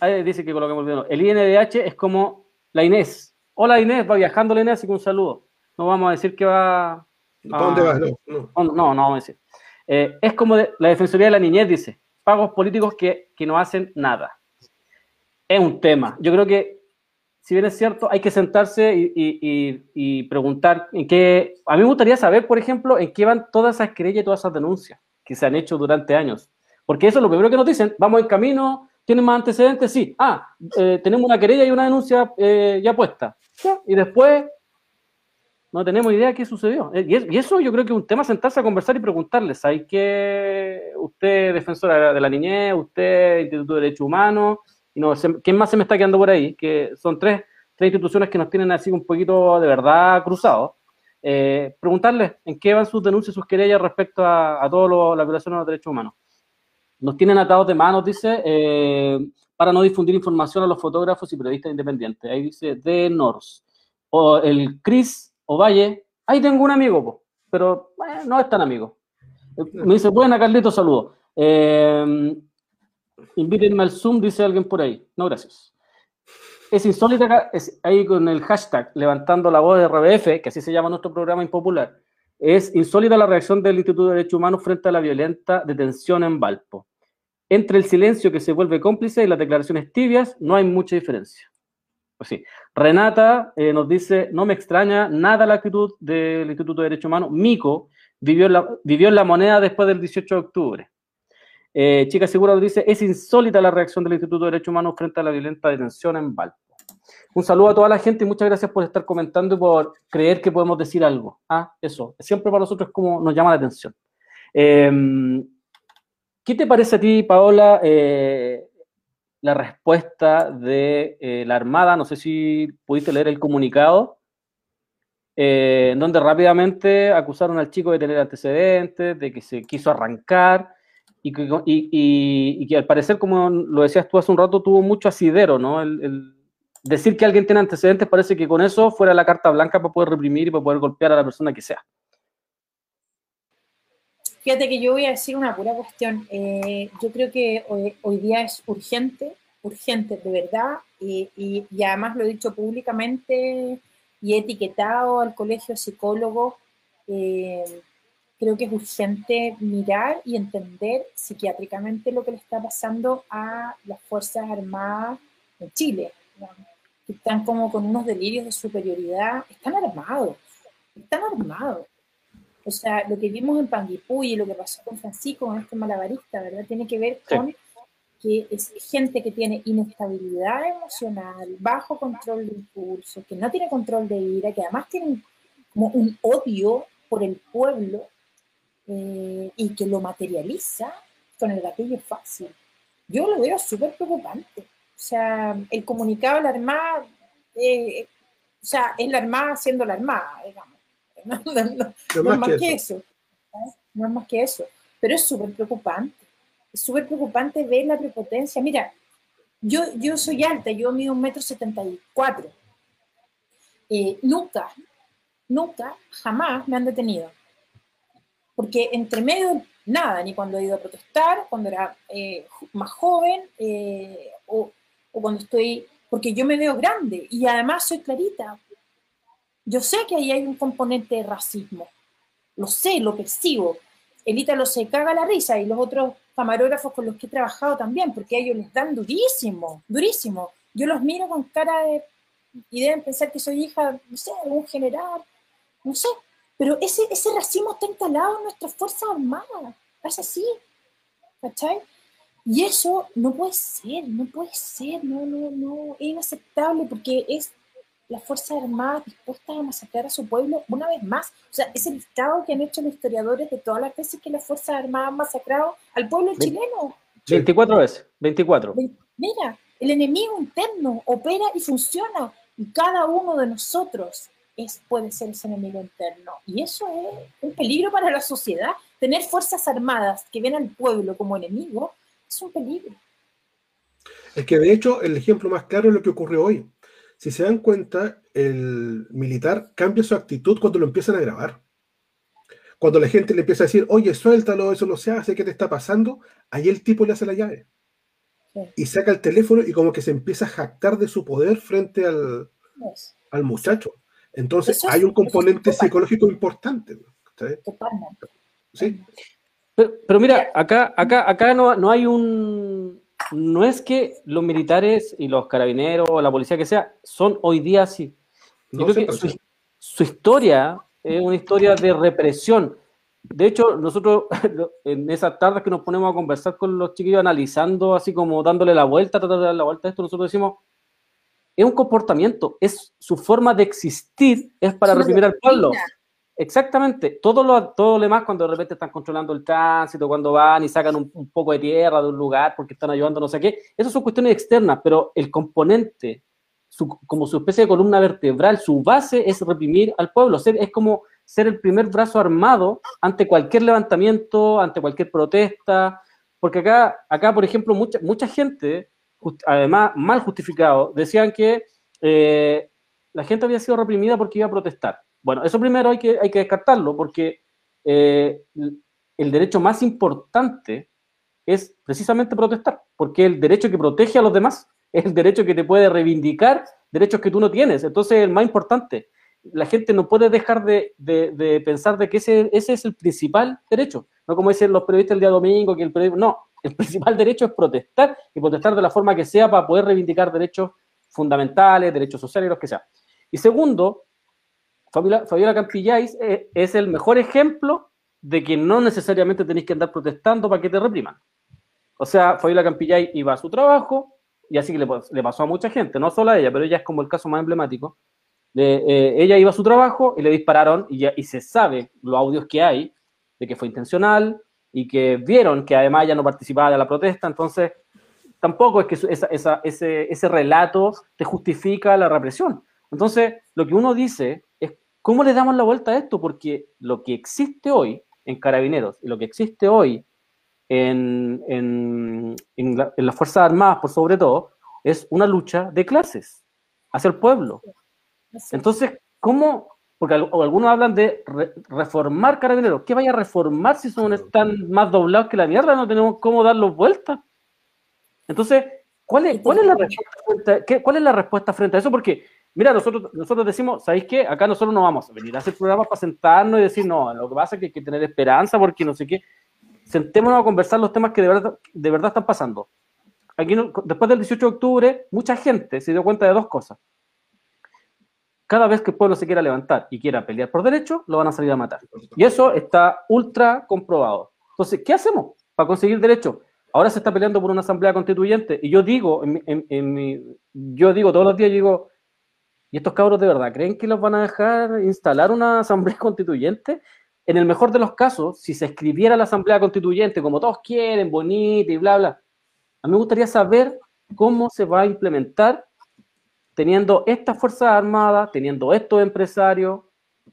Ahí dice que coloquemos el video. El INDH es como la Inés. Hola Inés, va viajando la Inés, así que un saludo. No vamos a decir que va... ¿Para dónde a- vas? No. no, no, no vamos a decir. Eh, es como la Defensoría de la Niñez dice, pagos políticos que, que no hacen nada. Es un tema. Yo creo que, si bien es cierto, hay que sentarse y, y- preguntar en qué... A mí me gustaría saber, por ejemplo, en qué van todas esas querellas y todas esas denuncias que se han hecho durante años. Porque eso es lo primero que nos dicen. Vamos en camino, ¿tienen más antecedentes? Sí. Ah, eh, tenemos una querella y una denuncia eh, ya puesta. Y después no tenemos idea de qué sucedió. Eh, Y, es- y eso yo creo que es un tema sentarse a conversar y preguntarles. ¿Hay que usted, defensora de la niñez, usted, Instituto de Derechos Humanos, ¿quién más se me está quedando por ahí? Que son tres, tres instituciones que nos tienen así un poquito de verdad cruzados. Eh, preguntarles en qué van sus denuncias, sus querellas respecto a, a todas las violaciones de los derechos humanos. Nos tienen atados de manos, dice, eh, para no difundir información a los fotógrafos y periodistas independientes. Ahí dice de Nors. O el Chris Ovalle, ahí tengo un amigo, pero eh, no es tan amigo. Eh, Me dice, buena Carlito, saludos. Eh, invítenme al Zoom, dice alguien por ahí. No, gracias. Es insólita, ahí con el hashtag levantando la voz de RBF, que así se llama nuestro programa impopular. Es insólita la reacción del Instituto de Derechos Humanos frente a la violenta detención en Valpo. Entre el silencio que se vuelve cómplice y las declaraciones tibias, no hay mucha diferencia. Pues sí. Renata eh, nos dice, no me extraña nada la actitud del Instituto de Derechos Humanos. Mico vivió en la, vivió en la moneda después del 18 de octubre. Eh, Chica Segura nos dice, es insólita la reacción del Instituto de Derechos Humanos frente a la violenta detención en Valpo. Un saludo a toda la gente y muchas gracias por estar comentando y por creer que podemos decir algo. Ah, eso. Siempre para nosotros es como nos llama la atención. Eh, ¿Qué te parece a ti, Paola, eh, la respuesta de eh, la Armada? No sé si pudiste leer el comunicado, eh, en donde rápidamente acusaron al chico de tener antecedentes, de que se quiso arrancar y que, y- que al parecer, como lo decías tú hace un rato, tuvo mucho asidero, ¿no? El decir que alguien tiene antecedentes parece que con eso fuera la carta blanca para poder reprimir y para poder golpear a la persona que sea. Fíjate que yo voy a decir una pura cuestión. Eh, yo creo que hoy, día es urgente, urgente, de verdad, y, y- además lo he dicho públicamente y he etiquetado al colegio de psicólogos. eh, creo que es urgente mirar y entender psiquiátricamente lo que le está pasando a las Fuerzas Armadas en Chile, que están como con unos delirios de superioridad, están armados, están armados. O sea, lo que vimos en Panguipulli y lo que pasó con Francisco, con este malabarista, ¿verdad? Tiene que ver Sí. con que es gente que tiene inestabilidad emocional, bajo control de impulso, que no tiene control de ira, que además tiene como un odio por el pueblo eh, y que lo materializa con el gatillo fácil. Yo lo veo súper preocupante. O sea, el comunicado de la Armada, eh, o sea, es la Armada siendo la Armada, digamos. No, no, no, No no es más que eso. No es más que eso. Pero es súper preocupante. Es súper preocupante ver la prepotencia. Mira, yo, yo soy alta, yo mido un metro setenta y cuatro. Eh, nunca, nunca, jamás me han detenido. Porque entre medio, nada, ni cuando he ido a protestar, cuando era eh, más joven, eh, o, o cuando estoy, porque yo me veo grande y además soy clarita. Yo sé que ahí hay un componente de racismo. Lo sé, lo percibo. El Ítalo se caga la risa y los otros camarógrafos con los que he trabajado también, porque a ellos les dan durísimo, durísimo. Yo los miro con cara de... y deben pensar que soy hija, no sé, de un general, no sé. Pero ese, ese racismo está instalado en nuestras Fuerzas Armadas. Es así. ¿Cachai? Y eso no puede ser, no puede ser, no, no, no, es inaceptable porque es las Fuerzas Armadas dispuestas a masacrar a su pueblo una vez más. O sea, es el listado que han hecho los historiadores de todas las veces que las Fuerzas Armadas han masacrado al pueblo chileno. 24 veces, 24. Ve- Mira, el enemigo interno opera y funciona y cada uno de nosotros es, puede ser ese enemigo interno. Y eso es un peligro para la sociedad. Tener fuerzas armadas que ven al pueblo como enemigo es un peligro. Es que de hecho el ejemplo más claro es lo que ocurrió hoy. Si se dan cuenta, el militar cambia su actitud cuando lo empiezan a grabar. Cuando la gente le empieza a decir, oye, suéltalo, eso no se hace, ¿qué te está pasando? Ahí el tipo le hace la llave. Y saca el teléfono y como que se empieza a jactar de su poder frente al, al muchacho. Entonces hay un componente psicológico importante. ¿Sí? Pero, mira, acá, acá, acá no, no hay un. No es que los militares y los carabineros o la policía que sea son hoy día así. Yo creo que su, su, historia es una historia de represión. De hecho, nosotros en esas tardes que nos ponemos a conversar con los chiquillos analizando, así como dándole la vuelta, tratando de dar la vuelta a esto, nosotros decimos, es un comportamiento, es su forma de existir, es para reprimir al pueblo. Exactamente, todo lo, todo lo demás cuando de repente están controlando el tránsito, cuando van y sacan un, poco de tierra de un lugar porque están ayudando no sé qué, esas son cuestiones externas, pero el componente, como su especie de columna vertebral, su base es reprimir al pueblo, es como ser el primer brazo armado ante cualquier levantamiento, ante cualquier protesta, porque acá, acá por ejemplo, mucha, mucha gente además mal justificado, decían que eh, la gente había sido reprimida porque iba a protestar. Bueno, eso primero hay que, hay que descartarlo porque eh, el derecho más importante es precisamente protestar, porque el derecho que protege a los demás es el derecho que te puede reivindicar derechos que tú no tienes. Entonces, el más importante, la gente no puede dejar de, pensar de que ese, ese, es el principal derecho. No como dicen los periodistas el día domingo, que el periodismo, no, el principal derecho es protestar y protestar de la forma que sea para poder reivindicar derechos fundamentales, derechos sociales, los que sea. Y segundo, Fabiola, Fabiola Campilláis eh, es el mejor ejemplo de que no necesariamente tenéis que andar protestando para que te repriman. O sea, Fabiola Campilláis iba a su trabajo, y así que le, pasó a mucha gente, no solo a ella, pero ella es como el caso más emblemático. Eh, ella iba a su trabajo y le dispararon, y, ya, y se sabe los audios que hay de que fue intencional, y que vieron que además ya no participaba de la protesta, entonces tampoco es que esa, ese, ese relato te justifica la represión. Entonces, lo que uno dice es, ¿cómo le damos la vuelta a esto? Porque lo que existe hoy en Carabineros y lo que existe hoy en, en, en, las Fuerzas Armadas, por sobre todo, es una lucha de clases hacia el pueblo. Entonces, ¿cómo, porque algunos hablan de reformar carabineros. ¿Qué vaya a reformar si son están más doblados que la mierda? No tenemos cómo darlos vuelta. Entonces, ¿cuál es, cuál es, la, respuesta, qué, ¿cuál es la respuesta frente a eso? Porque, mira, nosotros, nosotros decimos, ¿sabéis qué? Acá nosotros no vamos a venir a hacer programas para sentarnos y decir, no, lo que pasa es que hay que tener esperanza porque no sé qué. Sentémonos a conversar los temas que de verdad, de verdad están pasando. Aquí, después del 18 de octubre, mucha gente se dio cuenta de dos cosas cada vez que el pueblo se quiera levantar y quiera pelear por derecho, lo van a salir a matar. Y eso está ultra comprobado. Entonces, ¿qué hacemos para conseguir derecho? Ahora se está peleando por una asamblea constituyente y yo digo, en, yo digo todos los días, digo, ¿y estos cabros de verdad creen que los van a dejar instalar una asamblea constituyente? En el mejor de los casos, si se escribiera la asamblea constituyente como todos quieren, bonita y bla, bla, a mí me gustaría saber cómo se va a implementar teniendo estas fuerzas armadas, teniendo estos empresarios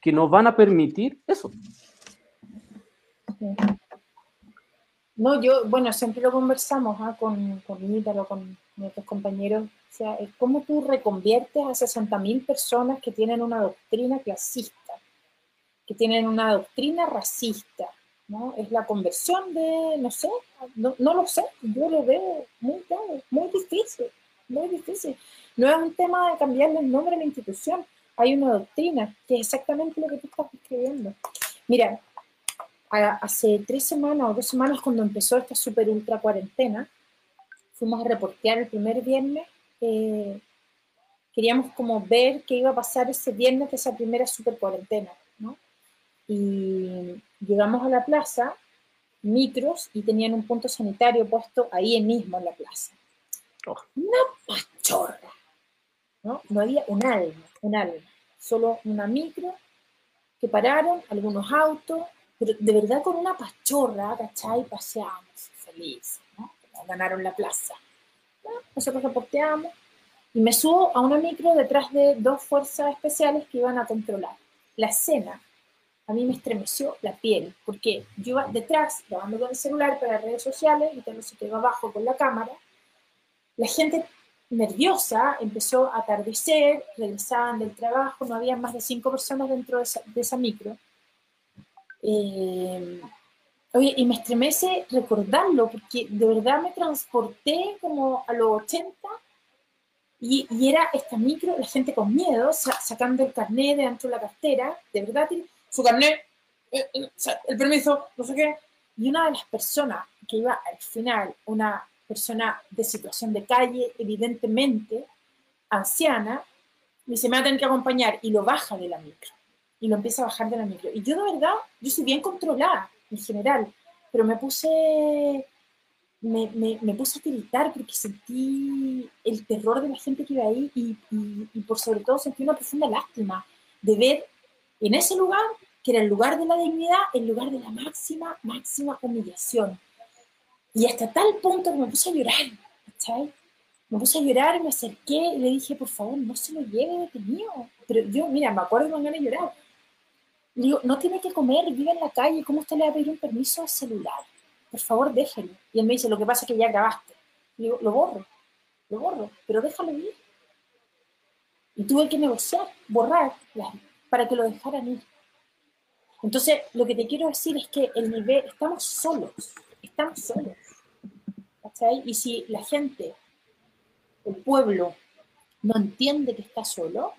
que nos van a permitir eso. No, yo, bueno, siempre lo conversamos ¿ah? con, con Ítalo, con nuestros compañeros. O sea, cómo tú reconviertes a 60.000 personas que tienen una doctrina clasista, que tienen una doctrina racista, ¿no? Es la conversión de, no sé, no, no lo sé, yo lo veo muy claro, muy difícil, muy difícil. No es un tema de cambiarle el nombre a la institución, hay una doctrina que es exactamente lo que tú estás escribiendo. Mira, hace tres semanas o dos semanas cuando empezó esta super ultra cuarentena, fuimos a reportear el primer viernes. Eh, queríamos como ver qué iba a pasar ese viernes de esa primera super cuarentena, ¿no? Y llegamos a la plaza, micros, y tenían un punto sanitario puesto ahí mismo en la plaza. Oh. Una pachorra ¿no? había un alma, un alma, solo una micro que pararon, algunos autos, pero de verdad con una pachorra, ¿cachai? Paseamos ¿no? Ganaron la plaza. Nosotros reporteamos Y me subo a una micro detrás de dos fuerzas especiales que iban a controlar. La escena a mí me estremeció la piel, porque yo detrás grabando con el celular para redes sociales y todo se quedó abajo con la cámara. La gente nerviosa empezó a atardecer, regresaban del trabajo, no había más de cinco personas dentro de esa, micro. Eh, oye, y me estremece recordarlo, porque de verdad me transporté como a los 80 y, era esta micro, la gente con miedo, sacando el carnet de dentro de la cartera, de verdad su carnet, eh, eh, el permiso, no sé qué. Y una de las personas que iba al final, una persona de situación de calle, evidentemente anciana, me dice, me va a tener que acompañar y lo baja de la micro. Y lo empieza a bajar de la micro. Y yo de verdad, yo soy bien controlada en general, pero me puse, me, me, me puse a tiritar porque sentí el terror de la gente que iba ahí y, y, y por sobre todo sentí una profunda lástima de ver en ese lugar, que era el lugar de la dignidad, el lugar de la máxima, máxima humillación. Y hasta tal punto que me puse a llorar, ¿cachai? Me puse a llorar, me acerqué y le dije, por favor, no se lo lleve detenido. Pero yo, mira, me acuerdo cuando me llorar. Le digo, no tiene que comer, vive en la calle, ¿cómo usted le va a pedir un permiso al celular? Por favor, déjelo. Y él me dice, lo que pasa es que ya grabaste. Le digo, lo borro, lo borro, pero déjalo ir. Y tuve que negociar, borrar para que lo dejaran ir. Entonces, lo que te quiero decir es que el nivel, estamos solos, estamos solos. ¿cachai? Y si la gente, el pueblo, no entiende que está solo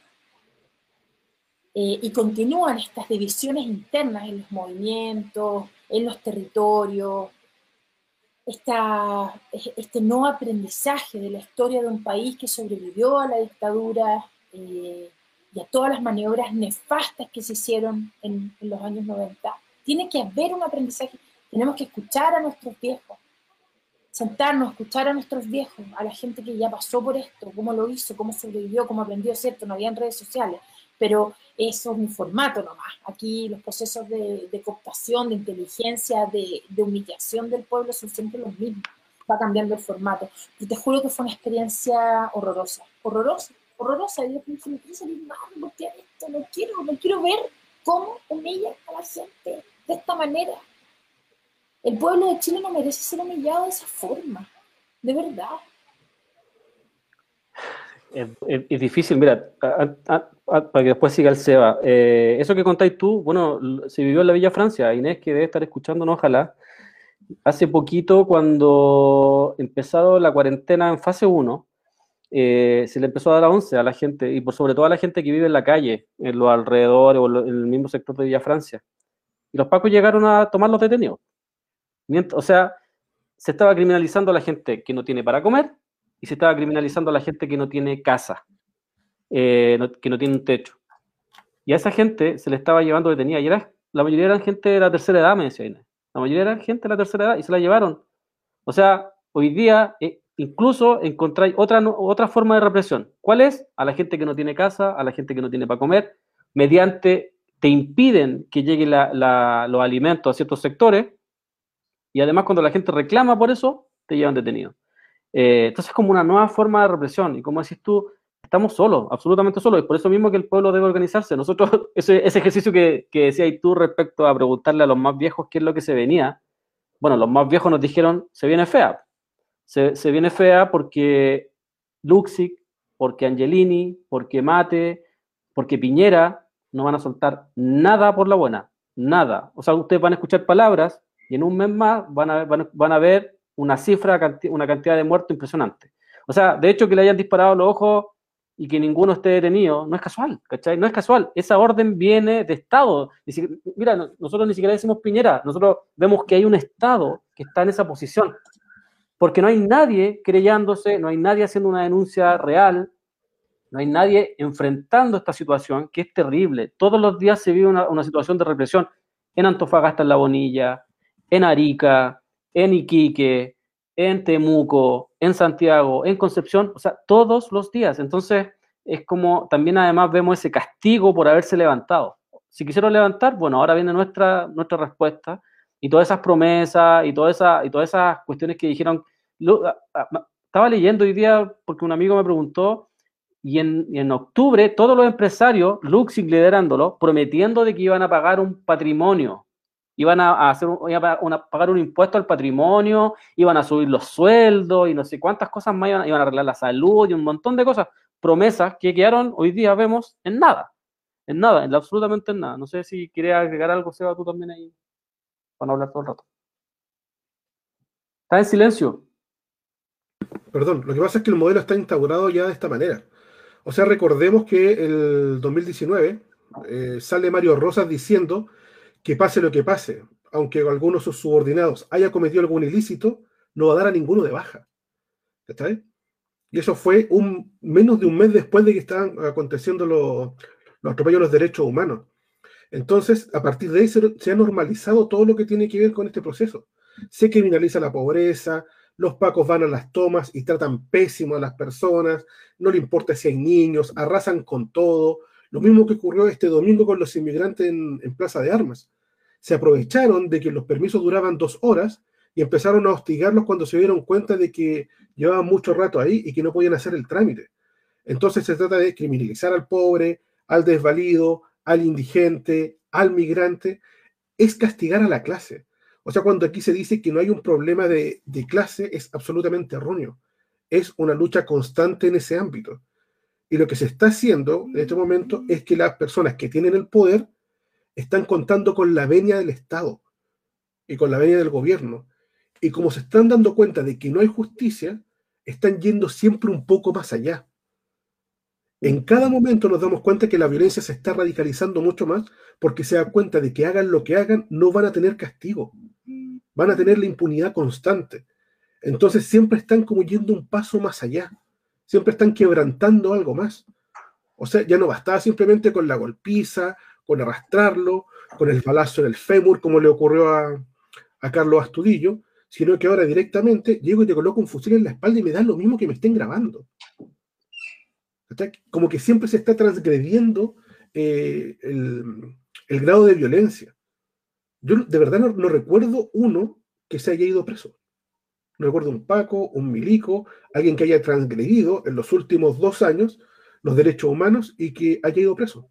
eh, y continúan estas divisiones internas en los movimientos, en los territorios, esta, este no aprendizaje de la historia de un país que sobrevivió a la dictadura, eh, y a todas las maniobras nefastas que se hicieron en, los años 90. Tiene que haber un aprendizaje. Tenemos que escuchar a nuestros viejos, sentarnos, escuchar a nuestros viejos, a la gente que ya pasó por esto, cómo lo hizo, cómo sobrevivió, cómo aprendió, ¿cierto? No había redes sociales, pero eso es un formato nomás. Aquí los procesos de, de cooptación, de inteligencia, de, humillación del pueblo son siempre los mismos. Va cambiando el formato. Y te juro que fue una experiencia horrorosa, horrorosa, horrorosa. Y yo pensé, no quiero salir más, no esto, no quiero, no quiero ver cómo humillan a la gente de esta manera. El pueblo de Chile no merece ser humillado de esa forma, de verdad. Es, difícil, mira, para que después siga el Seba. Eh, eso que contáis tú, bueno, se vivió en la Villa Francia, Inés, que debe estar escuchándonos, ojalá. Hace poquito, cuando empezado la cuarentena en fase 1, eh, se le empezó a dar a 11 a la gente, y por sobre todo a la gente que vive en la calle, en los alrededores o en el mismo sector de Villa Francia. Y los pacos llegaron a tomar los detenidos. o sea, se estaba criminalizando a la gente que no tiene para comer y se estaba criminalizando a la gente que no tiene casa, eh, que no tiene un techo. Y a esa gente se le estaba llevando detenida. Y era, la mayoría eran gente de la tercera edad, me decía Inés. La mayoría eran gente de la tercera edad y se la llevaron. O sea, hoy día eh, incluso encontráis otra, otra forma de represión. ¿Cuál es? A la gente que no tiene casa, a la gente que no tiene para comer, mediante te impiden que lleguen los alimentos a ciertos sectores y además cuando la gente reclama por eso, te llevan detenido. Eh, entonces es como una nueva forma de represión y como decís tú, estamos solos, absolutamente solos, y por eso mismo que el pueblo debe organizarse. Nosotros, ese, ese ejercicio que, que decías tú respecto a preguntarle a los más viejos qué es lo que se venía, bueno, los más viejos nos dijeron, se viene fea, se, viene fea porque Luxic, porque Angelini, porque Mate, porque Piñera no van a soltar nada por la buena, nada. O sea, ustedes van a escuchar palabras y en un mes más van a, van, a ver una cifra, una cantidad de muertos impresionante. O sea, de hecho que le hayan disparado los ojos y que ninguno esté detenido, no es casual, ¿cachai? No es casual. Esa orden viene de Estado. Mira, nosotros ni siquiera decimos Piñera, nosotros vemos que hay un Estado que está en esa posición porque no hay nadie creyéndose, no hay nadie haciendo una denuncia real, no hay nadie enfrentando esta situación que es terrible. Todos los días se vive una, situación de represión en Antofagasta, en La Bonilla, en Arica, en Iquique, en Temuco, en Santiago, en Concepción, o sea, todos los días. Entonces, es como también además vemos ese castigo por haberse levantado. Si quisieron levantar, bueno, ahora viene nuestra, nuestra respuesta y todas esas promesas y, toda esa, y todas esas cuestiones que dijeron. estaba leyendo hoy día porque un amigo me preguntó y en, en octubre todos los empresarios, Luxig liderándolo, prometiendo de que iban a pagar un patrimonio, iban a, hacer iban a, una- pagar un impuesto al patrimonio, iban a subir los sueldos y no sé cuántas cosas más, iban, iban a arreglar la salud y un montón de cosas, promesas que quedaron, hoy día vemos, en nada, en nada, en absolutamente en nada. No sé si quieres agregar algo, Seba, tú también ahí, para hablar todo el rato. Está en silencio. Perdón, lo que pasa es que el modelo está instaurado ya de esta manera. O sea, recordemos que el 2019 eh, sale Mario Rosas diciendo que pase lo que pase, aunque algunos de sus subordinados haya cometido algún ilícito, no va a dar a ninguno de baja. ¿Está Y eso fue un, menos de un mes después de que estaban aconteciendo los, los atropellos a los derechos humanos. Entonces, a partir de ahí se, se ha normalizado todo lo que tiene que ver con este proceso. Se criminaliza la pobreza, los pacos van a las tomas y tratan pésimo a las personas, no le importa si hay niños, arrasan con todo. Lo mismo que ocurrió este domingo con los inmigrantes en, Plaza de Armas. Se aprovecharon de que los permisos duraban dos horas y empezaron a hostigarlos cuando se dieron cuenta de que llevaban mucho rato ahí y que no podían hacer el trámite. Entonces se trata de criminalizar al pobre, al desvalido, al indigente, al migrante, es castigar a la clase. O sea, cuando aquí se dice que no hay un problema de, clase, es absolutamente erróneo. Es una lucha constante en ese ámbito. Y lo que se está haciendo en este momento es que las personas que tienen el poder están contando con la venia del Estado y con la venia del gobierno. Y como se están dando cuenta de que no hay justicia, están yendo siempre un poco más allá. En cada momento nos damos cuenta que la violencia se está radicalizando mucho más porque se da cuenta de que hagan lo que hagan, no van a tener castigo, van a tener la impunidad constante. Entonces siempre están como yendo un paso más allá, siempre están quebrantando algo más. O sea, ya no bastaba simplemente con la golpiza, con arrastrarlo, con el balazo en el fémur, como le ocurrió a, a Carlos Astudillo, sino que ahora directamente llego y te coloco un fusil en la espalda y me dan lo mismo que me estén grabando. Como que siempre se está transgrediendo eh, el, grado de violencia. Yo de verdad no, recuerdo uno que se haya ido preso. No recuerdo un Paco, un Milico, alguien que haya transgredido en los últimos dos años los derechos humanos y que haya ido preso.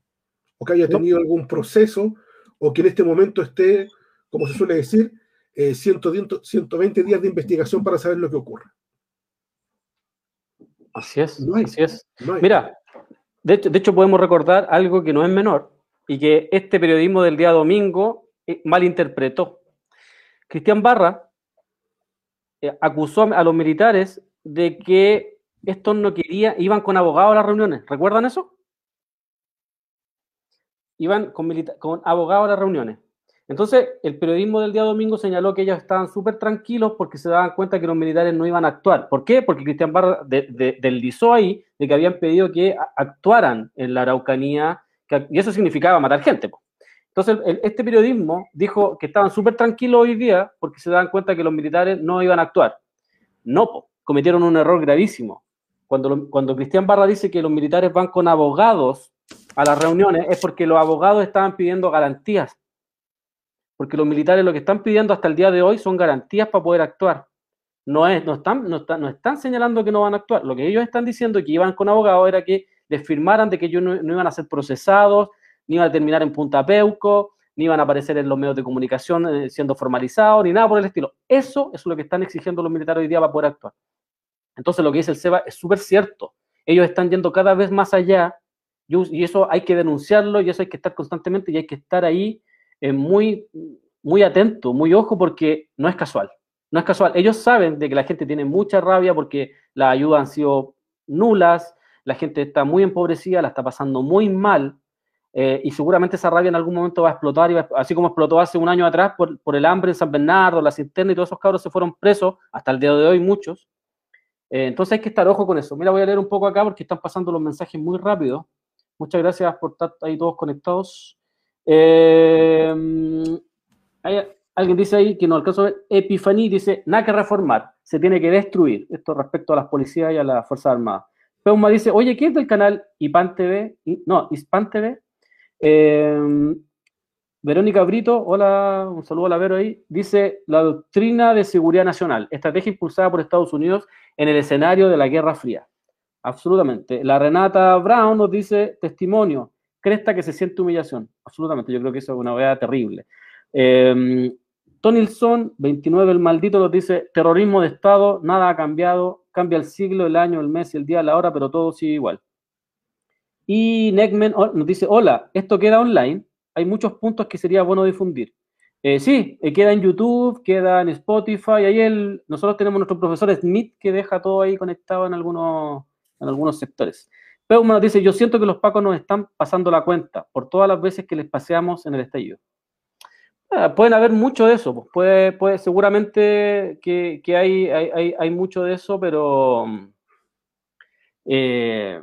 O que haya tenido algún proceso, o que en este momento esté, como se suele decir, eh, 120, 120 días de investigación para saber lo que ocurre. Así es, no hay, así es. No Mira, de hecho, de hecho, podemos recordar algo que no es menor y que este periodismo del día domingo eh, malinterpretó. Cristian Barra eh, acusó a los militares de que estos no querían, iban con abogados a las reuniones. ¿Recuerdan eso? Iban con, con abogados a las reuniones. Entonces, el periodismo del día domingo señaló que ellos estaban súper tranquilos porque se daban cuenta que los militares no iban a actuar. ¿Por qué? Porque Cristian Barra de, de, ahí de que habían pedido que actuaran en la Araucanía, que, y eso significaba matar gente. Entonces, el, este periodismo dijo que estaban súper tranquilos hoy día porque se daban cuenta que los militares no iban a actuar. No, cometieron un error gravísimo. Cuando, lo, cuando Cristian Barra dice que los militares van con abogados a las reuniones, es porque los abogados estaban pidiendo garantías porque los militares lo que están pidiendo hasta el día de hoy son garantías para poder actuar. No, es, no, están, no, están, no están señalando que no van a actuar. Lo que ellos están diciendo que iban con abogados era que les firmaran de que ellos no iban a ser procesados, ni iban a terminar en Punta Peuco, ni iban a aparecer en los medios de comunicación eh, siendo formalizados, ni nada por el estilo. Eso es lo que están exigiendo los militares hoy día para poder actuar. Entonces lo que dice el SEBA es súper cierto. Ellos están yendo cada vez más allá y eso hay que denunciarlo y eso hay que estar constantemente y hay que estar ahí eh, muy, muy atento, muy ojo, porque no es casual. No es casual. Ellos saben de que la gente tiene mucha rabia porque las ayudas han sido nulas, la gente está muy empobrecida, la está pasando muy mal, eh, y seguramente esa rabia en algún momento va a explotar, y va, así como explotó hace un año atrás por, por, el hambre en San Bernardo, la cisterna y todos esos cabros se fueron presos, hasta el día de hoy muchos. Eh, entonces hay que estar ojo con eso. Mira, voy a leer un poco acá porque están pasando los mensajes muy rápido. Muchas gracias por estar ahí todos conectados. Eh, alguien dice ahí que no alcanzo a ver. Epifaní dice: nada que reformar, se tiene que destruir. Esto respecto a las policías y a las Fuerzas Armadas. Peuma dice: Oye, ¿qué es del canal IPAN TV? No, Hispan TV. Eh, Verónica Brito, hola, un saludo a la Vero ahí. Dice: La doctrina de seguridad nacional, estrategia impulsada por Estados Unidos en el escenario de la Guerra Fría. absolutamente. La Renata Brown nos dice testimonio, cresta que se siente humillación. Absolutamente, yo creo que eso es una verdad terrible. Eh, Tonilson, 29, el maldito, nos dice terrorismo de Estado, nada ha cambiado, cambia el siglo, el año, el mes, el día, la hora, pero todo sigue igual. Y Neckman oh, nos dice, hola, esto queda online, hay muchos puntos que sería bueno difundir. Eh, sí, eh, queda en YouTube, queda en Spotify, ahí el, nosotros tenemos nuestro profesor Smith que deja todo ahí conectado en algunos, en algunos sectores. Pero nos dice, yo siento que los pacos nos están pasando la cuenta por todas las veces que les paseamos en el estallido. Ah, pueden haber mucho de eso, pues puede, puede seguramente que, que hay, hay, hay, mucho de eso, pero eh,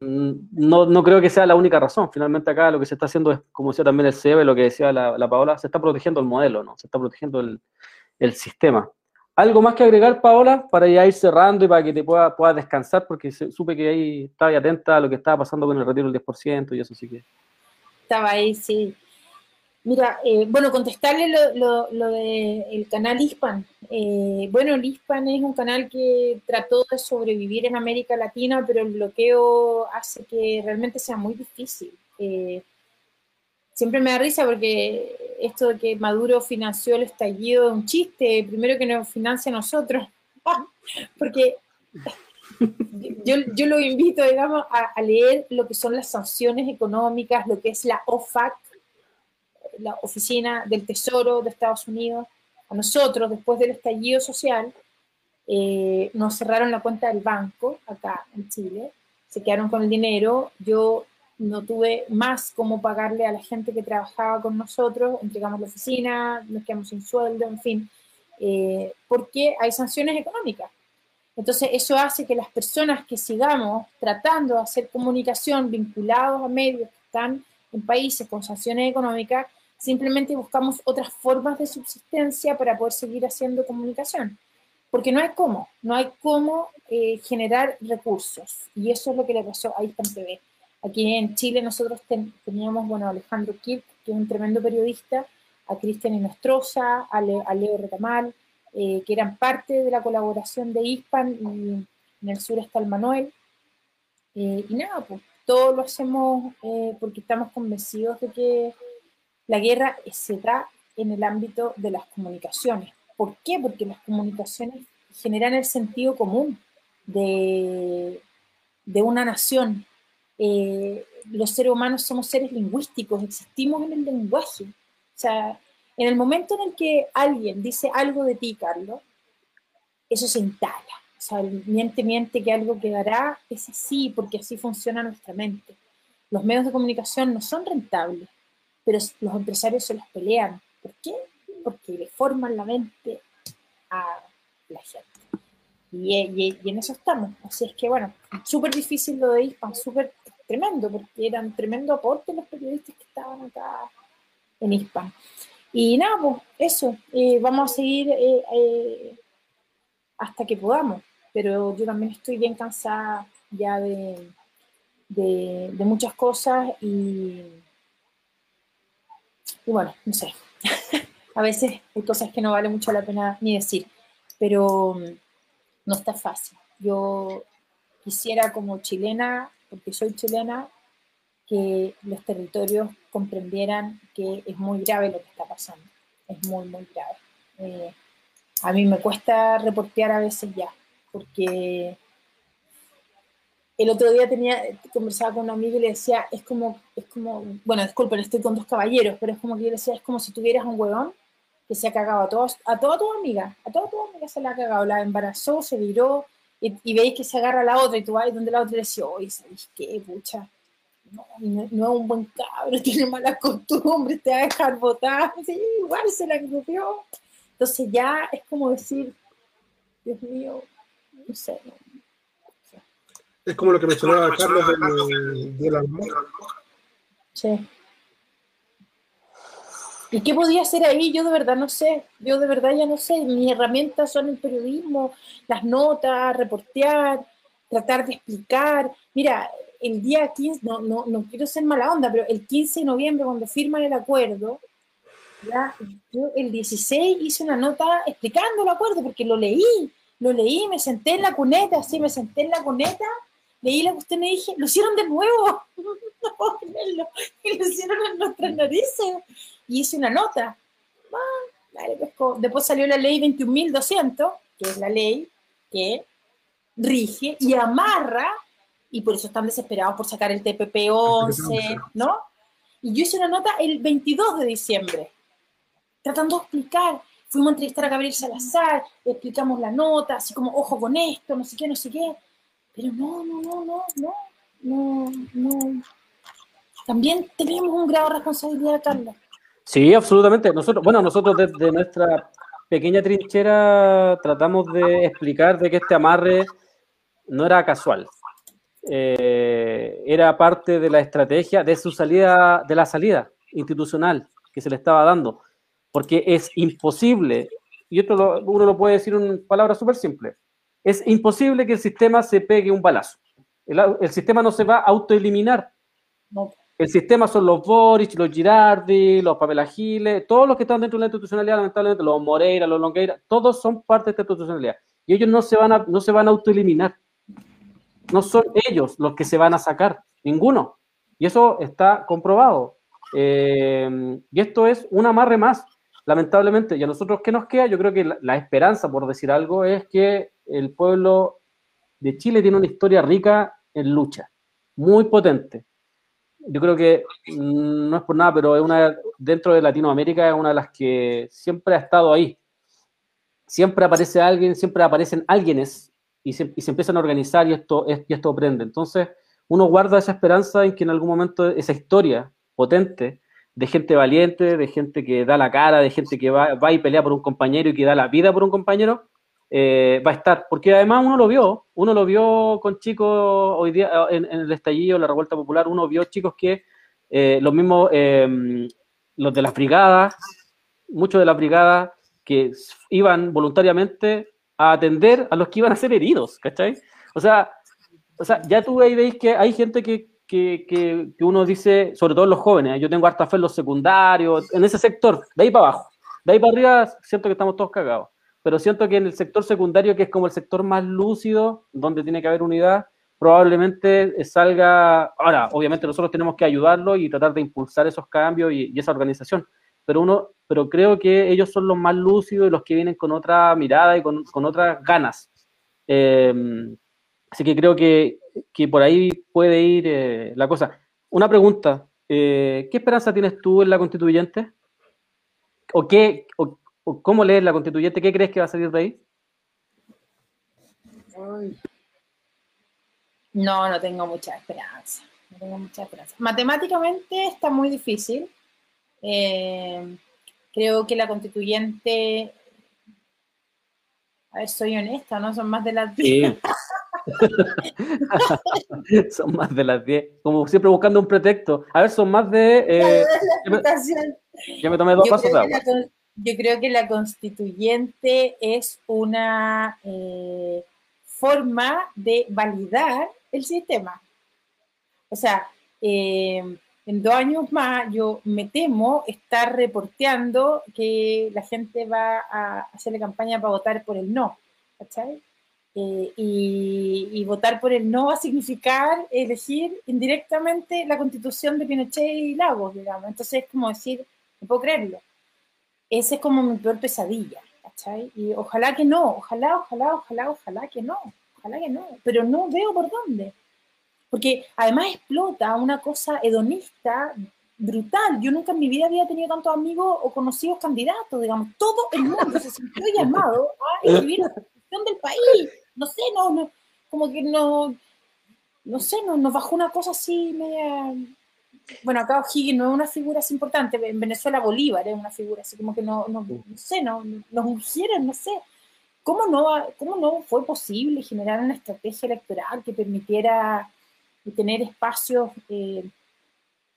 no, no, creo que sea la única razón. Finalmente acá lo que se está haciendo es, como decía también el CEB, lo que decía la, la, Paola, se está protegiendo el modelo, ¿no? Se está protegiendo el, sistema. ¿Algo más que agregar, Paola, para ya ir cerrando y para que te puedas pueda descansar? Porque supe que ahí estaba atenta a lo que estaba pasando con el retiro del 10% y eso sí que... Estaba ahí, sí. Mira, eh, bueno, contestarle lo, lo, del canal Hispan. Eh, bueno, el Hispan es un canal que trató de sobrevivir en América Latina, pero el bloqueo hace que realmente sea muy difícil. Eh, siempre me da risa porque esto de que Maduro financió el estallido es un chiste, primero que nos financia a nosotros, porque yo, yo, lo invito, digamos, a, a leer lo que son las sanciones económicas, lo que es la OFAC, la oficina del Tesoro de Estados Unidos, a nosotros, después del estallido social, eh, nos cerraron la cuenta del banco acá en Chile, se quedaron con el dinero, yo no tuve más cómo pagarle a la gente que trabajaba con nosotros, entregamos la oficina, nos quedamos sin sueldo, en fin, eh, porque hay sanciones económicas. Entonces, eso hace que las personas que sigamos tratando de hacer comunicación vinculados a medios que están en países con sanciones económicas, Simplemente buscamos otras formas de subsistencia para poder seguir haciendo comunicación. Porque no hay cómo, no hay cómo eh, generar recursos. Y eso es lo que le pasó a Hispan TV. Aquí en Chile nosotros teníamos, bueno, a Alejandro Kirk, que es un tremendo periodista, a Cristian Inostroza, a, Leo Retamal, eh, que eran parte de la colaboración de Hispan, y en el sur está el Manuel. Eh, y nada, pues todo lo hacemos porque estamos convencidos de que la guerra se da en el ámbito de las comunicaciones. ¿Por qué? Porque las comunicaciones generan el sentido común de, de una nación. Eh, los seres humanos somos seres lingüísticos, existimos en el lenguaje. O sea, en el momento en el que alguien dice algo de ti, Carlos, eso se instala. O sea, miente, miente que algo quedará, es así, porque así funciona nuestra mente. Los medios de comunicación no son rentables pero los empresarios se los pelean. ¿Por qué? Porque le forman la mente a la gente. Y, en eso estamos. Así es que, bueno, súper difícil lo de ISPAN, súper tremendo, porque eran tremendo aporte los periodistas que estaban acá en ISPAN. Y nada, pues eso, eh, vamos a seguir eh, eh, hasta que podamos, pero yo también estoy bien cansada ya de, de, de muchas cosas y, y bueno, no sé, a veces hay cosas que no vale mucho la pena ni decir, pero mm, no está fácil. Yo quisiera como chilena, porque soy chilena, que los territorios comprendieran que es muy grave lo que está pasando. Es muy, muy grave. Eh, a mí me cuesta reportear a veces ya, porque el otro día tenía, conversaba con un amigo y le decía, es como, es como, bueno, disculpen, estoy con dos caballeros, pero es como que yo le decía, es como si tuvieras un huevón que se ha cagado a, todos, a toda tu amiga, a toda tu amiga se la ha cagado, la embarazó, se viró, y, veis que se agarra a la otra y tú vas donde la otra le decís, oye, ¿sabes qué, pucha? No, no, es un buen cabro, tiene malas costumbres, te va a dejar botar, igual se la engrupió. Entonces ya es como decir, Dios mío, no sé, no, es como lo que mencionaba Carlos de, la Sí. ¿Y qué podía hacer ahí? Yo de verdad no sé. Yo de verdad ya no sé. Mis herramientas son el periodismo, las notas, reportear, tratar de explicar. Mira, el día 15, no, no, no quiero ser mala onda, pero el 15 de noviembre, cuando firman el acuerdo, ya, yo el 16 hice una nota explicando el acuerdo porque lo leí lo leí, me senté en la cuneta, así me senté en la cuneta, leí la cuestión y dije, lo hicieron de nuevo, no puedo creerlo, y lo hicieron en nuestras narices, y hice una nota. Ah, dale, pues, Después salió la ley 21.200, que es la ley que rige y amarra, y por eso están desesperados por sacar el TPP 11, ¿no? Y yo hice una nota el 22 de diciembre, tratando de explicar. Fuimos a entrevistar a Gabriel Salazar, explicamos la nota, así como, ojo con esto, no sé qué, no sé qué. Pero no, no, no, no, no, no, no. También tenemos un grado de responsabilidad, Carla. Sí, absolutamente. Nosotros, bueno, nosotros desde nuestra pequeña trinchera tratamos de explicar de que este amarre no era casual. Eh, era parte de la estrategia de su salida, de la salida institucional que se le estaba dando. Porque es imposible, y esto lo- uno lo puede decir en palabras súper simples, es imposible que el sistema se pegue un balazo. El, sistema no se va a autoeliminar. No. El sistema son los Boric, los Girardi, los Pamela Giles, todos los que están dentro de la institucionalidad, lamentablemente, los Moreira, los Longueira, todos son parte de esta institucionalidad. Y ellos no se van a, no se van a autoeliminar. No son ellos los que se van a sacar, ninguno. Y eso está comprobado. Eh, y esto es un amarre más, lamentablemente. Y a nosotros, ¿qué nos queda? Yo creo que la, la esperanza, por decir algo, es que el pueblo de Chile tiene una historia rica en lucha, muy potente yo creo que mm, no es por nada, pero es una dentro de Latinoamérica es una de las que siempre ha estado ahí. Siempre aparece alguien, siempre aparecen alguienes y se, y se empiezan a organizar y esto, es- y esto prende. Entonces, uno guarda esa esperanza en que en algún momento esa historia potente de gente valiente, de gente que da la cara, de gente que va, va y pelea por un compañero y que da la vida por un compañero, eh, va a estar. Porque además uno lo vio, uno lo vio con chicos hoy día eh, en, el estallido, la revuelta popular, uno vio chicos que eh, los mismos, eh, los de las brigadas, muchos de las brigadas que iban voluntariamente a atender a los que iban a ser heridos, ¿cachai? O sea, o sea ya tú ahí veis que hay gente que, que, que, que uno dice, sobre todo los jóvenes, ¿eh? yo tengo harta fe en los secundarios, en ese sector, de ahí para abajo, de ahí para arriba siento que estamos todos cagados pero siento que en el sector secundario, que es como el sector más lúcido, donde tiene que haber unidad, probablemente salga, ahora, obviamente nosotros tenemos que ayudarlo y tratar de impulsar esos cambios y, esa organización, pero uno, pero creo que ellos son los más lúcidos y los que vienen con otra mirada y con, con otras ganas. Eh, así que creo que, que por ahí puede ir eh, la cosa. Una pregunta, eh, ¿qué esperanza tienes tú en la constituyente? ¿O qué, cómo lees la constituyente? ¿Qué crees que va a salir de ahí? No, no tengo mucha esperanza. No tengo mucha esperanza. Matemáticamente está muy difícil. Eh, creo que la constituyente. A ver, soy honesta, ¿no? Son más de las Sí. son más de las 10. Como siempre buscando un pretexto. A ver, son más de... eh, ya, me, ya me tomé dos Yo vasos de agua. la, yo creo que la constituyente es una eh, forma de validar el sistema. O sea, eh, en dos años más yo me temo estar reporteando que la gente va a hacerle campaña para votar por el no. ¿cachai? Eh, y, y votar por el no va a significar elegir indirectamente la constitución de Pinochet y Lagos, digamos. Entonces es como decir, no puedo creerlo. Esa es como mi peor pesadilla, ¿cachai? Y ojalá que no, ojalá, ojalá, ojalá, ojalá que no, ojalá que no, pero no veo por dónde. Porque además explota una cosa hedonista brutal. Yo nunca en mi vida había tenido tantos amigos o conocidos candidatos, digamos. Todo el mundo se sintió llamado a escribir la constitución del país. No sé, no, no, como que no, no sé, no, nos bajó una cosa así media... Bueno, acá O'Higgins no es una figura así importante, en Venezuela Bolívar es una figura así como que no, no, no sé, no, nos ungieron, no sé. ¿Cómo no, ¿Cómo no fue posible generar una estrategia electoral que permitiera tener espacios, eh,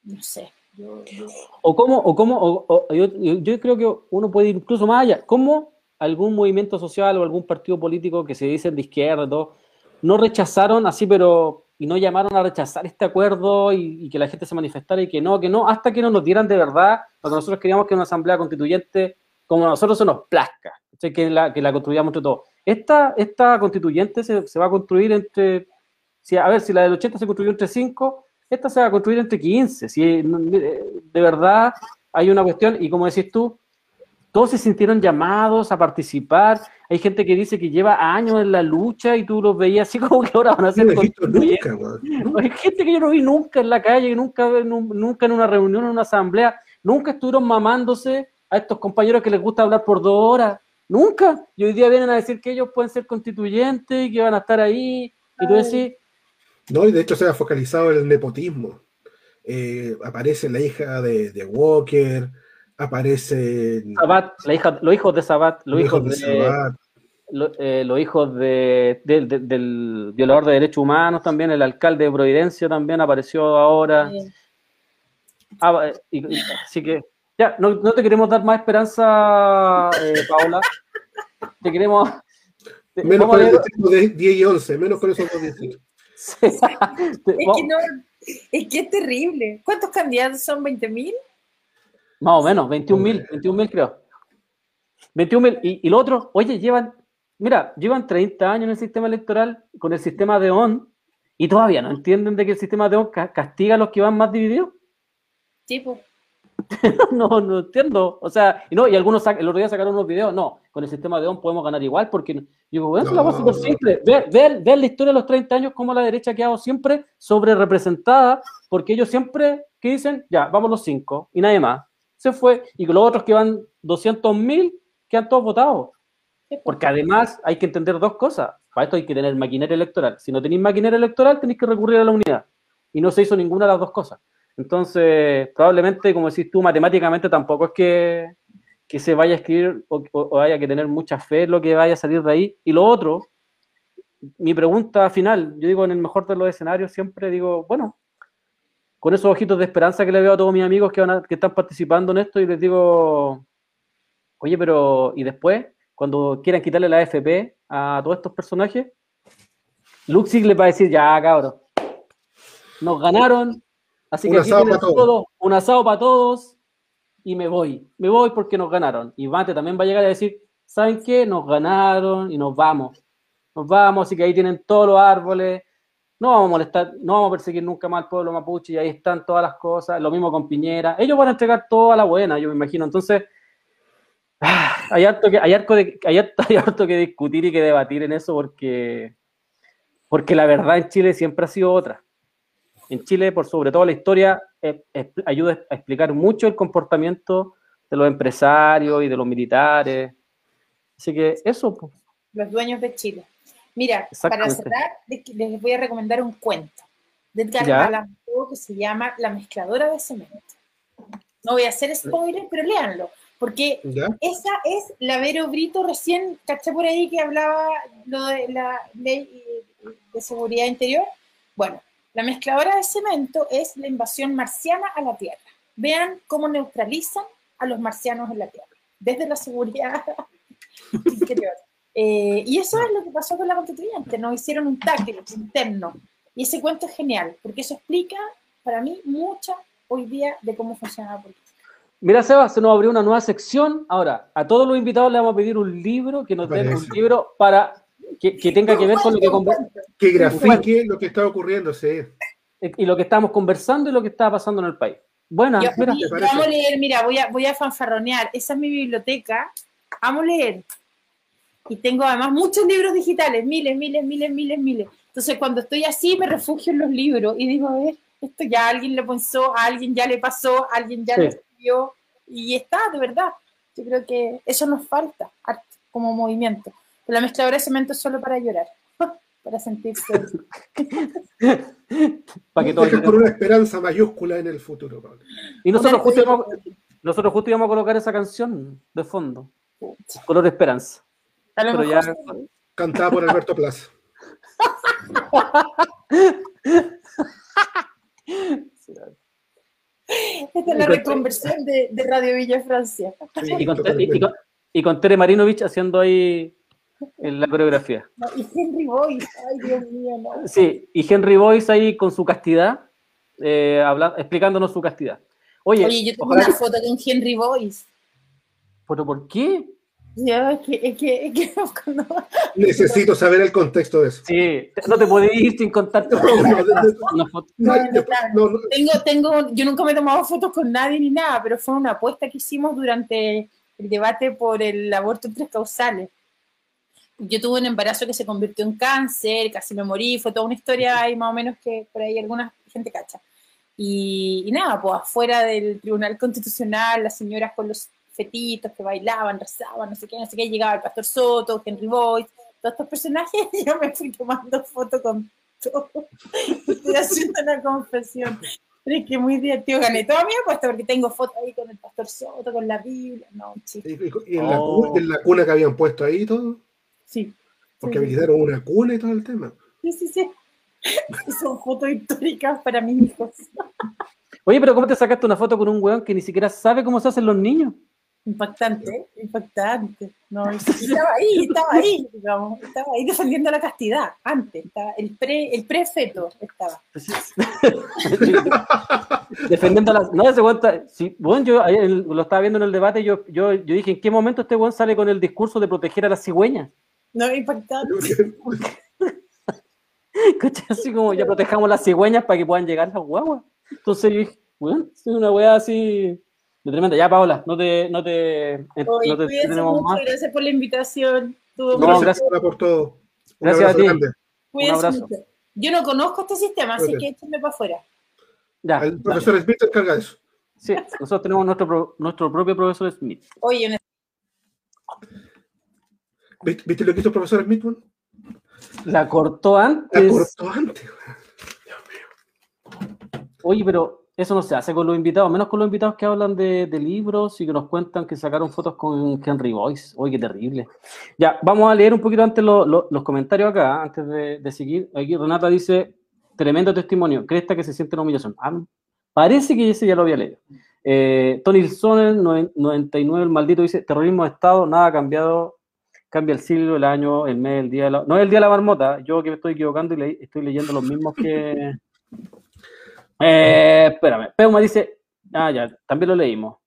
no sé, yo, yo- O cómo, o cómo, o- o- yo, creo que uno puede ir incluso más allá. ¿Cómo algún movimiento social o algún partido político que se dicen de izquierda todo, no rechazaron así, pero, y no llamaron a rechazar este acuerdo y, que la gente se manifestara y que no, que no, hasta que no nos dieran de verdad lo que nosotros queríamos que una asamblea constituyente, como nosotros se nos plazca, que la, que la construyamos entre todos. esta, esta constituyente se, se va a construir entre, si, a ver, si la del 80 se construyó entre 5, esta se va a construir entre 15. Si, de verdad hay una cuestión, y como decís tú, todos se sintieron llamados a participar. Hay gente que dice que lleva años en la lucha y tú los veías así como que ahora van a ser No lo he visto constituyentes. nunca, weón. Hay gente que yo no vi nunca en la calle, nunca, nu- nunca en una reunión, en una asamblea, nunca estuvieron mamándose a estos compañeros que les gusta hablar por dos horas. Nunca. Y hoy día vienen a decir que ellos pueden ser constituyentes y que van a estar ahí. Y tú decís, No, y de hecho se ha focalizado en el nepotismo. Eh, aparece la hija de, de Walker, aparece Sabat, la hija, los hijos de Sabat, los hijos de, Sabat. lo- eh, los hijos de, del- del- del violador de derechos humanos también, el alcalde de Providencia también apareció ahora. Ah, y- y- así que, ya, no, no te queremos dar más esperanza, eh, Paola. Te queremos. te- Menos con el de 10 y 11, menos con esos dos distritos. te- Es que no, es que es terrible. ¿Cuántos candidatos son? ¿20 mil? Más o menos, 21 mil, 21 mil creo. 21 mil. Y, y lo otro, oye, llevan, mira, llevan 30 años en el sistema electoral con el sistema de ON y todavía no entienden de que el sistema de ON ca- castiga a los que van más divididos. Tipo, no, no entiendo. O sea, y no, y algunos el otro día sacaron unos videos, no, con el sistema de ON podemos ganar igual, porque yo digo, bueno, es la cosa súper No. simple. Ver, ver, ver la historia de los 30 años, como la derecha ha quedado siempre sobre representada, porque ellos siempre que dicen, ya, vamos los cinco, y nadie más. Se fue, y los otros que van 200 mil, quedan todos votados. Porque además hay que entender dos cosas. Para esto hay que tener maquinaria electoral. Si no tenéis maquinaria electoral, tenéis que recurrir a la unidad. Y no se hizo ninguna de las dos cosas. Entonces, probablemente, como decís tú, matemáticamente tampoco es que, que se vaya a escribir o, o- o haya que tener mucha fe en lo que vaya a salir de ahí. Y lo otro, mi pregunta final, yo digo en el mejor de los escenarios, siempre digo, bueno, con esos ojitos de esperanza que le veo a todos mis amigos que, van a- que están participando en esto y les digo, oye, pero ¿y después? Cuando quieran quitarle la FP a todos estos personajes, Luxig le va a decir, ya, cabrón, nos ganaron, así Un que aquí asado todos. todo, un asado para todos y me voy, me voy porque nos ganaron. Y Mate también va a llegar a decir, ¿saben qué? Nos ganaron y nos vamos. Nos vamos, así que ahí tienen todos los árboles, no vamos a molestar, no vamos a perseguir nunca más al pueblo mapuche y ahí están todas las cosas, lo mismo con Piñera. Ellos van a entregar toda la buena, yo me imagino. Entonces, ah, hay harto que, hay harto de- hay hay harto que discutir y que debatir en eso porque, porque la verdad en Chile siempre ha sido otra. En Chile, por sobre todo la historia, eh, ayuda a explicar mucho el comportamiento de los empresarios y de los militares. Así que eso, los dueños de Chile. Mira, para cerrar, les voy a recomendar un cuento de Edgar. Allan Poe que se llama La mezcladora de cemento. No voy a hacer spoiler, pero léanlo, porque ¿Ya? esa es la Vero Brito recién, caché por ahí que hablaba lo de la ley de seguridad interior. Bueno, la mezcladora de cemento es la invasión marciana a la Tierra. Vean cómo neutralizan a los marcianos en la Tierra, desde la seguridad interior. Eh, y eso es lo que pasó con la constituyente, nos hicieron un tackle interno. Y ese cuento es genial, porque eso explica para mí mucho hoy día de cómo funciona la política. Mira, Seba, se nos abrió una nueva sección. Ahora, a todos los invitados le vamos a pedir un libro, que nos den un libro para que, que tenga que ver con lo que conver- Que grafique lo que está ocurriendo, sí. y lo que estamos conversando y lo que está pasando en el país. Buena, Yo, mira. y- parece? vamos a leer, mira, voy a, voy a fanfarronear. Esa es mi biblioteca. Amo leer. Y tengo además muchos libros digitales, miles, miles, miles, miles, miles. Entonces, cuando estoy así, me refugio en los libros y digo, a ver, esto ya alguien le pensó, a alguien ya le pasó, a alguien ya Sí. lo escribió. Y está, de verdad. Yo creo que eso nos falta arte, como movimiento. Pero la mezcladora de cemento es solo para llorar, para sentirse. Para que con una esperanza mayúscula en el futuro, Pablo. Y nosotros justo, íbamos, nosotros justo íbamos a colocar esa canción de fondo. Color Esperanza. A lo Pero mejor ya, Cantada por Alberto Plaza. Esta es la reconversión de, de Radio Villa Francia. y, con, y, y con, y con Tere Marinovich haciendo ahí en la coreografía. No, y Henry Boyce, ay Dios mío, no. Sí, y Henry Boyce ahí con su castidad, eh, habla- explicándonos su castidad. Oye, Oye, yo tengo ojalá una foto con Henry Boyce. ¿pero por qué? Ya, es que, es que, es que cuando- Necesito saber el contexto de eso. Sí, no te puedes ir sin contarte No, no, no, tengo, tengo, yo nunca me he tomado fotos con nadie ni nada, pero fue una apuesta que hicimos durante el debate por el aborto en tres causales. Yo tuve un embarazo que se convirtió en cáncer, casi me morí, fue toda una historia ahí más o menos que por ahí alguna gente cacha. Y, y nada, pues afuera del Tribunal Constitucional, las señoras con los fetitos que bailaban, rezaban, no sé qué, no sé qué, llegaba el Pastor Soto, Henry Boyce, todos estos personajes, y yo me fui tomando fotos con todo. Estoy haciendo una confesión. Pero es que muy divertido, gané toda mi apuesta porque tengo fotos ahí con el Pastor Soto, con la Biblia, no, chico, Y, en, la, Oh. cu- en la cuna que habían puesto ahí todo, sí. porque Sí. habilitaron una cuna y todo el tema. Sí, sí, sí. Son fotos históricas para mis hijos. Oye, pero ¿cómo te sacaste una foto con un weón que ni siquiera sabe cómo se hacen los niños? Impactante, impactante. No, estaba ahí, estaba ahí, digamos, estaba ahí defendiendo la castidad, antes, estaba el pre, el prefeto estaba. Defendiendo las. No, weón está- sí, bueno, yo lo estaba viendo en el debate. Yo, yo, yo dije, ¿en qué momento este weón sale con el discurso de proteger a las cigüeñas? No, impactante. Así como ya protejamos las cigüeñas para que puedan llegar las guaguas. Entonces yo dije, bueno, es una weá así de tremenda. Ya, Paola, no te, no te, Oye, no te cuídense tenemos mucho, más. gracias por la invitación. Estuvo No, muy- Gracias, por todo. Un Gracias a abrazo ti. grande. cuídense abrazo. mucho. Yo no conozco este sistema, así que échenme para afuera. Ya, El dale. profesor Smith encarga de eso. Sí, nosotros tenemos nuestro, nuestro propio profesor Smith. Oye, en ¿Viste, viste lo que hizo el profesor Smith? La cortó La antes. cortó antes. Dios mío. Oye, pero eso no se hace con los invitados, menos con los invitados que hablan de, libros y que nos cuentan que sacaron fotos con Henry Boyce. Oye, qué terrible. Ya, vamos a leer un poquito antes lo- lo- los comentarios acá, antes de, seguir. Aquí Renata dice, tremendo testimonio, cresta que se siente una humillación. Ah, parece que ese ya lo había leído. Eh, Tony Soner, 99, el maldito, dice, terrorismo de Estado, nada ha cambiado, cambia el siglo, el año, el mes, el día de la... No es el día de la marmota, yo que me estoy equivocando y estoy leyendo los mismos que... Eh, espérame, Peuma dice, ah, ya, también lo leímos.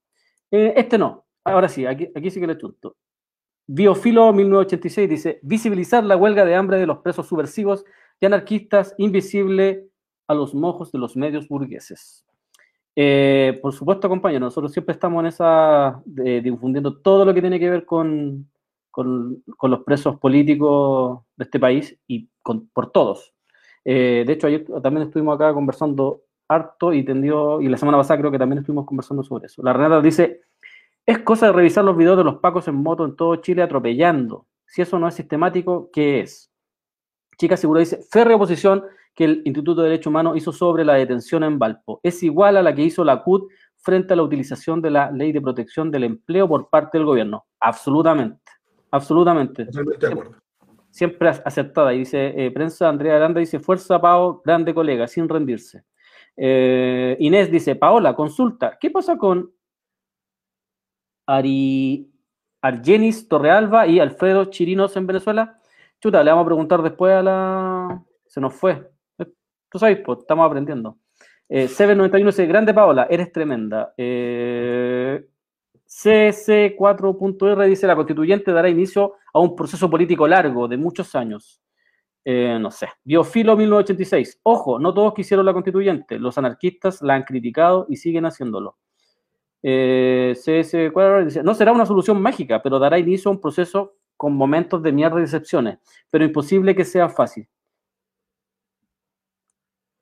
Eh, este no, ahora sí, aquí, aquí sí que le chunto. Biofilo 1986 dice, visibilizar la huelga de hambre de los presos subversivos y anarquistas invisible a los mojos de los medios burgueses. Eh, por supuesto, compañeros, nosotros siempre estamos en esa, difundiendo todo lo que tiene que ver con los presos políticos de este país y con, por todos. Eh, de hecho, ayer también estuvimos acá conversando harto y tendió, y la semana pasada creo que también estuvimos conversando sobre eso. La Renata dice, es cosa de revisar los videos de los pacos en moto en todo Chile atropellando. Si eso no es sistemático, ¿qué es? Chica Segura dice, férrea oposición que el Instituto de Derechos Humanos hizo sobre la detención en Valpo. Es igual a la que hizo la CUT frente a la utilización de la ley de protección del empleo por parte del gobierno. Absolutamente, absolutamente Totalmente de acuerdo. siempre ac- aceptada. Y dice, eh, prensa, Andrea Aranda dice, fuerza, Pao, grande colega, sin rendirse. Eh, Inés dice, Paola, consulta, ¿qué pasa con Ari, Argenis Torrealba y Alfredo Chirinos en Venezuela? Chuta, le vamos a preguntar después a la... Se nos fue. Tú sabes, pues, estamos aprendiendo. Eh, CB91 dice, grande Paola, eres tremenda. Eh, CC4.R dice, la constituyente dará inicio a un proceso político largo de muchos años. Eh, no sé. Biofilo 1986. Ojo, no todos quisieron la constituyente. Los anarquistas la han criticado y siguen haciéndolo. Eh, CS4 dice, no será una solución mágica, pero dará inicio a un proceso con momentos de mierda y decepciones, pero imposible que sea fácil.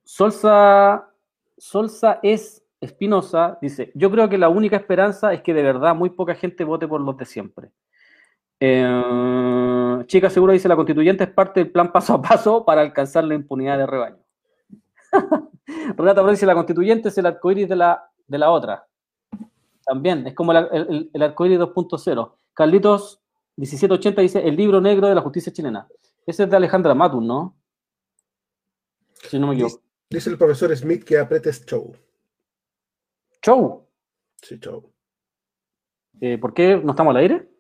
Solsa, Solsa es Espinosa, dice, yo creo que la única esperanza es que de verdad muy poca gente vote por los de siempre. Eh, Chica Segura dice, la constituyente es parte del plan paso a paso para alcanzar la impunidad de rebaño. Renata dice, la constituyente es el arcoíris de la, de la otra. También, es como el, el, el arcoíris 2.0. Carlitos 1780 dice, el libro negro de la justicia chilena. Ese es de Alejandra Matun, ¿no? Si no me equivoco. Dice el profesor Smith que apretes show. Show. Sí, show. Eh, ¿Por qué no estamos al aire?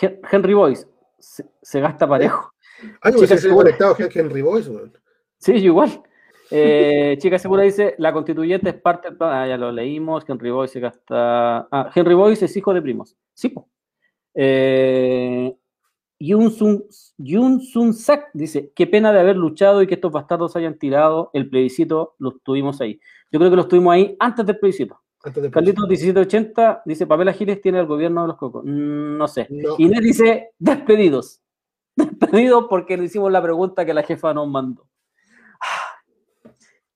Hen- Henry Boyce se, se gasta parejo. Ah, yo pensé conectado Hen- Henry Boyce, weón. Sí, yo igual. Eh, Chica Segura dice, la constituyente es parte. Ah, ya lo leímos. Henry Boyce se gasta... Ah, Henry Boyce es hijo de primos. Sí, po. Eh, Yun Sun, Yun Sun Sak dice, qué pena de haber luchado y que estos bastardos hayan tirado el plebiscito, los tuvimos ahí. Yo creo que los tuvimos ahí antes del plebiscito. Antes Carlitos 1780 dice, Pamela Giles tiene el gobierno de los cocos. Mm, No sé. No. Inés dice, despedidos. Despedidos porque le hicimos la pregunta que la jefa nos mandó.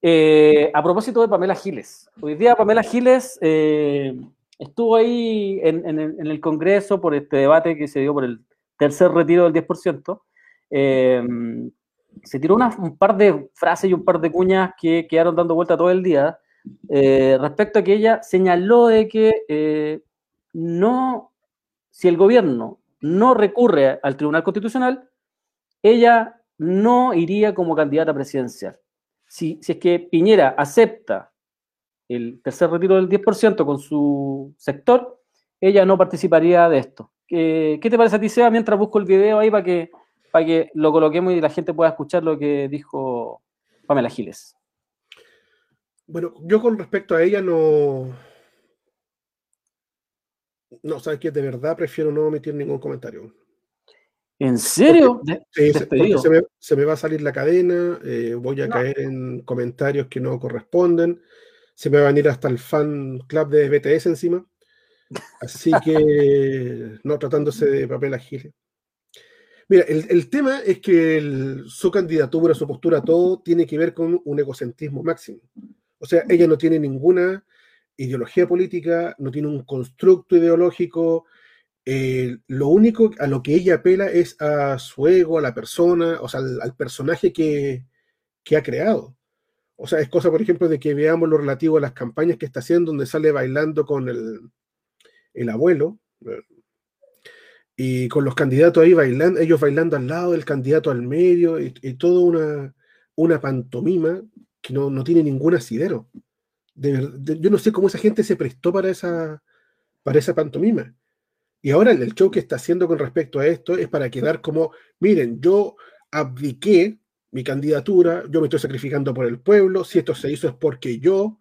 Eh, a propósito de Pamela Giles, hoy día Pamela Giles eh, estuvo ahí en, en el- en el Congreso por este debate que se dio por el tercer retiro del 10%. Eh, se tiró una- un par de frases y un par de cuñas que quedaron dando vuelta todo el día eh, respecto a que ella señaló de que eh, no, si el gobierno no recurre al Tribunal Constitucional, ella no iría como candidata presidencial. Si, si es que Piñera acepta el tercer retiro del 10% con su sector, ella no participaría de esto. ¿Qué, qué te parece a ti, Seba, mientras busco el video ahí para que, para que lo coloquemos y la gente pueda escuchar lo que dijo Pamela Giles? Bueno, yo con respecto a ella no. No, sabes que de verdad prefiero no emitir ningún comentario. ¿En serio? Sí, se, porque Despedido. se me, se me va a salir la cadena, eh, voy a caer en comentarios que no corresponden, se me va a venir hasta el fan club de BTS encima. Así que, no tratándose de papel agile. Mira, el, el tema es que el- su candidatura, su postura, todo tiene que ver con un egocentrismo máximo. O sea, ella no tiene ninguna ideología política, no tiene un constructo ideológico, eh, lo único a lo que ella apela es a su ego, a la persona, o sea, al, personaje que, que ha creado. O sea, es cosa, por ejemplo, de que veamos lo relativo a las campañas que está haciendo, donde sale bailando con el, el abuelo, eh, y con los candidatos ahí bailando, ellos bailando al lado del candidato al medio, y, y toda una, una pantomima no, no tiene ningún asidero. Yo no sé cómo esa gente se prestó para esa, para esa pantomima. Y ahora el show que está haciendo con respecto a esto es para quedar como, miren, yo abdiqué mi candidatura, yo me estoy sacrificando por el pueblo, si esto se hizo es porque yo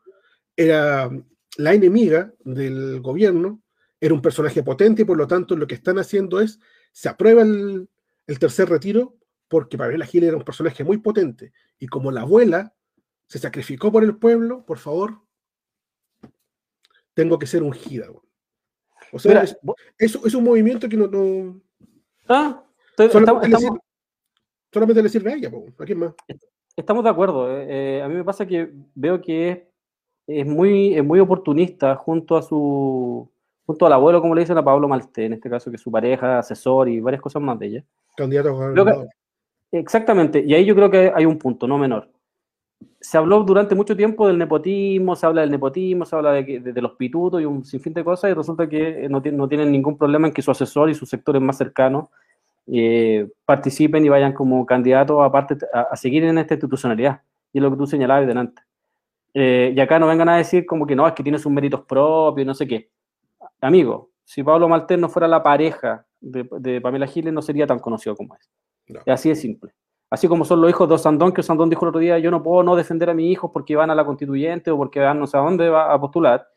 era la enemiga del gobierno, era un personaje potente y por lo tanto lo que están haciendo es, se aprueba el, el tercer retiro porque Pamela Gil era un personaje muy potente y como la abuela se sacrificó por el pueblo, por favor, tengo que ser ungida. güey. O sea, Mira, es, vos- es- es un movimiento que no, no- ah, estoy- solamente, estamos, le sirve, solamente le sirve a ella, po, ¿a quién más? estamos de acuerdo. eh, eh, a mí me pasa que veo que es, es muy, es muy oportunista junto a su junto al abuelo, como le dicen a Pablo Malté, en este caso, que es su pareja, asesor y varias cosas más de ella. Candidato a gobernador. Exactamente, y ahí yo creo que hay un punto, no menor. Se habló durante mucho tiempo del nepotismo, se habla del nepotismo, se habla de, que- de- de los pitutos y un sinfín de cosas, y resulta que eh, no, tienen- no tienen ningún problema en que su asesor y sus sectores más cercanos eh, participen y vayan como candidatos a, a seguir en esta institucionalidad. Y es lo que tú señalabas delante. Eh, y acá no vengan a decir como que no, es que tiene sus méritos propios, no sé qué. Amigo, si Pablo Maltés no fuera la pareja de, de Pamela Giles, no sería tan conocido como es. No. Es así de simple. Así como son los hijos de Osandón, que Osandón dijo el otro día, yo no puedo no defender a mis hijos porque van a la constituyente o porque van no sé a dónde va a postular.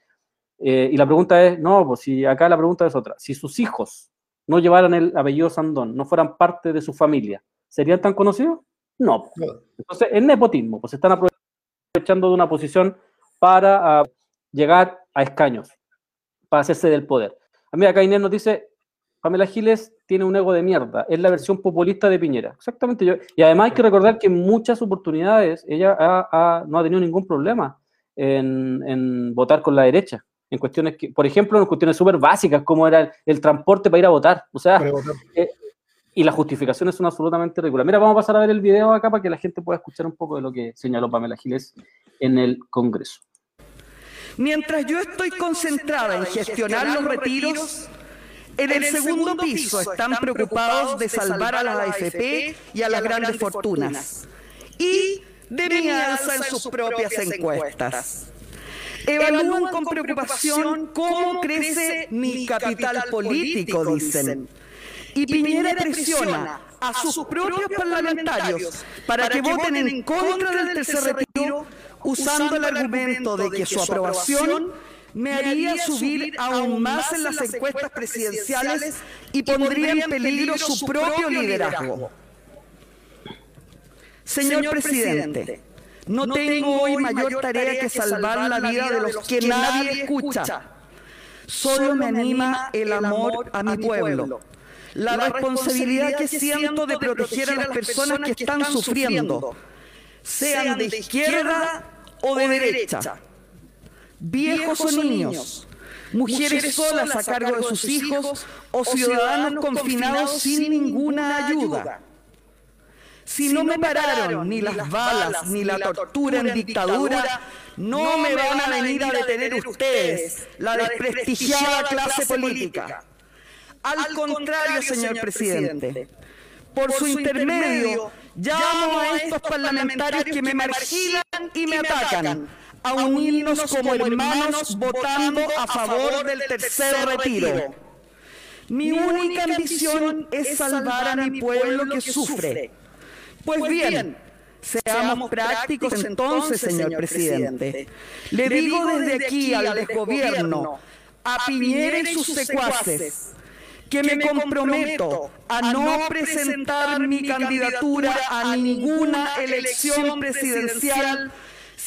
Eh, y la pregunta es, no, pues si acá la pregunta es otra. Si sus hijos no llevaran el apellido Sandón, no fueran parte de su familia, ¿serían tan conocidos? No. Entonces, es nepotismo, pues se están aprovechando de una posición para ah, llegar a escaños, para hacerse del poder. A mí acá Inés nos dice, Pamela Giles tiene un ego de mierda, es la versión populista de Piñera. Exactamente. Yo, y además hay que recordar que en muchas oportunidades ella ha- ha- no ha tenido ningún problema en, en votar con la derecha. En cuestiones que, por ejemplo, en cuestiones súper básicas, como era el, el transporte para ir a votar. O sea, votar. y las justificaciones son absolutamente ridículas. Mira, vamos a pasar a ver el video acá para que la gente pueda escuchar un poco de lo que señaló Pamela Giles en el Congreso. Mientras yo estoy concentrada en gestionar los retiros, en el segundo piso están preocupados de salvar a las AFP y a las grandes fortunas y de mi alza en sus propias encuestas. Evalúan con preocupación cómo crece mi capital político, dicen. Y Piñera presiona a sus propios parlamentarios para que voten en contra del tercer retiro usando el argumento de que su aprobación me haría subir aún más en las encuestas presidenciales y pondría en peligro su propio liderazgo. Señor presidente, no tengo hoy mayor tarea que salvar la vida de los que nadie escucha. Solo me anima el amor a mi pueblo, la responsabilidad que siento de proteger a las personas que están sufriendo, sean de izquierda o de derecha, viejos o niños, mujeres solas a cargo de sus hijos o ciudadanos confinados sin ninguna ayuda. Si no me pararon ni las balas ni la tortura en dictadura, no me van a venir a detener ustedes, la desprestigiada clase política. Al contrario, señor presidente, por su intermedio, llamo a estos parlamentarios que me marginan y me atacan a unirnos como hermanos votando a favor del tercer retiro. Mi única ambición es salvar a mi pueblo que sufre. Pues bien, seamos prácticos entonces, señor presidente. Le digo desde aquí al desgobierno, a Piñera y sus secuaces, que me comprometo a no presentar mi candidatura a ninguna elección presidencial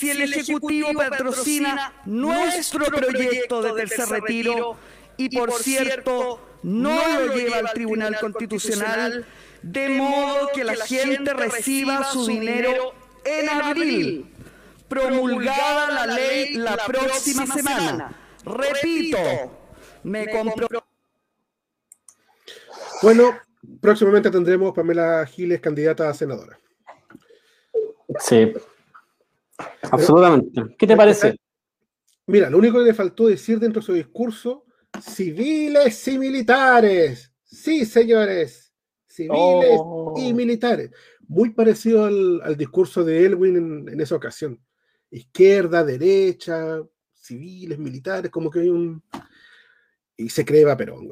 si el Ejecutivo patrocina nuestro proyecto de tercer retiro y, por cierto, no lo lleva al Tribunal Constitucional, de modo que la gente reciba su dinero en abril, promulgada la ley la próxima semana. Repito, me comprometo. Bueno, próximamente tendremos Pamela Giles candidata a senadora. Sí, absolutamente. ¿Qué te parece? Mira, lo único que le faltó decir dentro de su discurso, civiles y militares. Sí, señores, civiles Oh. y militares. Muy parecido al, al discurso de Elwin en, en esa ocasión. Izquierda, derecha, civiles, militares, como que hay un... Y se cree Perón.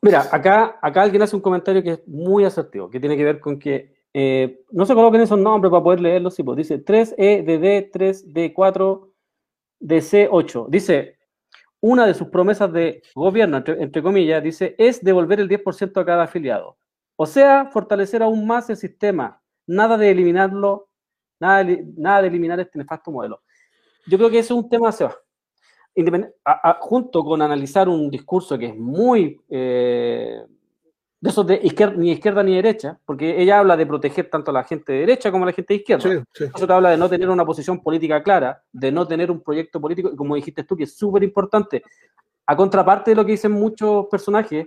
Mira, acá, acá alguien hace un comentario que es muy asertivo, que tiene que ver con que eh, no se coloquen esos nombres para poder leerlos. Sí, pues dice E 3EDD, 3D4, DC8. Dice, una de sus promesas de gobierno, entre, comillas, dice, es devolver el 10% a cada afiliado. O sea, fortalecer aún más el sistema. Nada de eliminarlo, nada de, eliminar este nefasto modelo. Yo creo que ese es un tema, Seba. Junto con analizar un discurso que es muy eh, de esos de izquierda, ni izquierda ni derecha, porque ella habla de proteger tanto a la gente de derecha como a la gente de izquierda. Sí, sí. Eso te habla de no tener una posición política clara, de no tener un proyecto político, y como dijiste tú, que es súper importante. A contraparte de lo que dicen muchos personajes,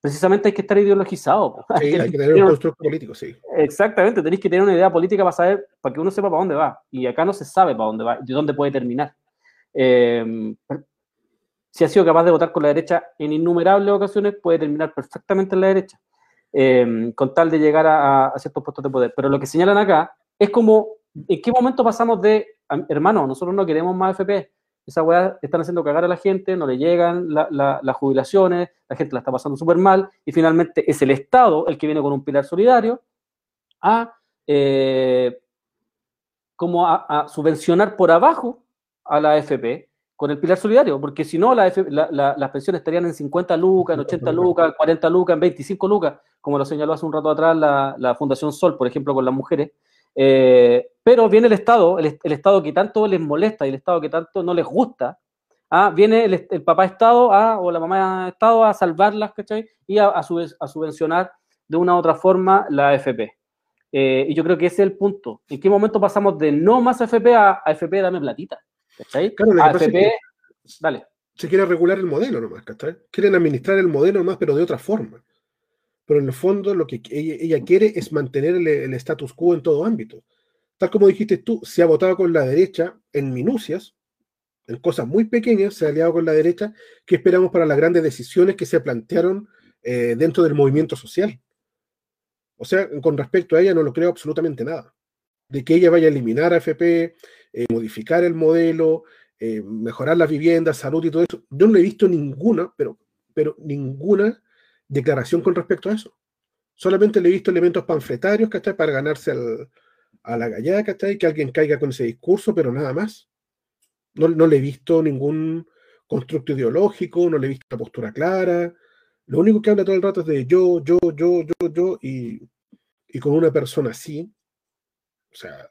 precisamente hay que estar ideologizado. Sí, hay que tener un constructo político, sí. Exactamente, tenéis que tener una idea política para saber, para que uno sepa para dónde va. Y acá no se sabe para dónde va, de dónde puede terminar. Eh, si ha sido capaz de votar con la derecha en innumerables ocasiones, puede terminar perfectamente en la derecha, eh, con tal de llegar a, ciertos puestos de poder. Pero lo que señalan acá es como, ¿en qué momento pasamos de, "Am- hermano, nosotros no queremos más FP? Esa weá están haciendo cagar a la gente, no le llegan la- la- las jubilaciones, la gente la está pasando súper mal, y finalmente es el Estado el que viene con un pilar solidario a, eh, como a, subvencionar por abajo a la AFP con el pilar solidario, porque si no, la AFP la- la- las pensiones estarían en 50 lucas, en 80 lucas, en 40 lucas, en 25 lucas, como lo señaló hace un rato atrás la, la Fundación Sol, por ejemplo, con las mujeres. Eh, pero viene el Estado, el, el Estado que tanto les molesta y el Estado que tanto no les gusta, ah, viene el, el papá Estado ah, o la mamá Estado a salvarlas, ¿cachai? Y a, a, subven- a subvencionar de una u otra forma la AFP. Eh, y yo creo que ese es el punto. ¿En qué momento pasamos de no más AFP a AFP dame platita? ¿Cachai? Claro, lo que pasa es AFP, dale. se quiere regular el modelo nomás, ¿cachai? Quieren administrar el modelo nomás, pero de otra forma. Pero en el fondo lo que ella, ella quiere es mantener el, el status quo en todo ámbito. Tal como dijiste tú, se ha votado con la derecha en minucias, en cosas muy pequeñas, se ha aliado con la derecha, que esperamos para las grandes decisiones que se plantearon eh, dentro del movimiento social. O sea, con respecto a ella no lo creo absolutamente nada. De que ella vaya a eliminar a FP, eh, modificar el modelo, eh, mejorar las viviendas, salud y todo eso. Yo no he visto ninguna, pero, pero ninguna declaración con respecto a eso. Solamente le he visto elementos panfletarios, ¿cachai? Para ganarse al- a la gallada, ¿cachai? Que alguien caiga con ese discurso, pero nada más. No, no le he visto ningún constructo ideológico, no le he visto una postura clara. Lo único que habla todo el rato es de yo, yo, yo, yo, yo, y, y con una persona así, o sea,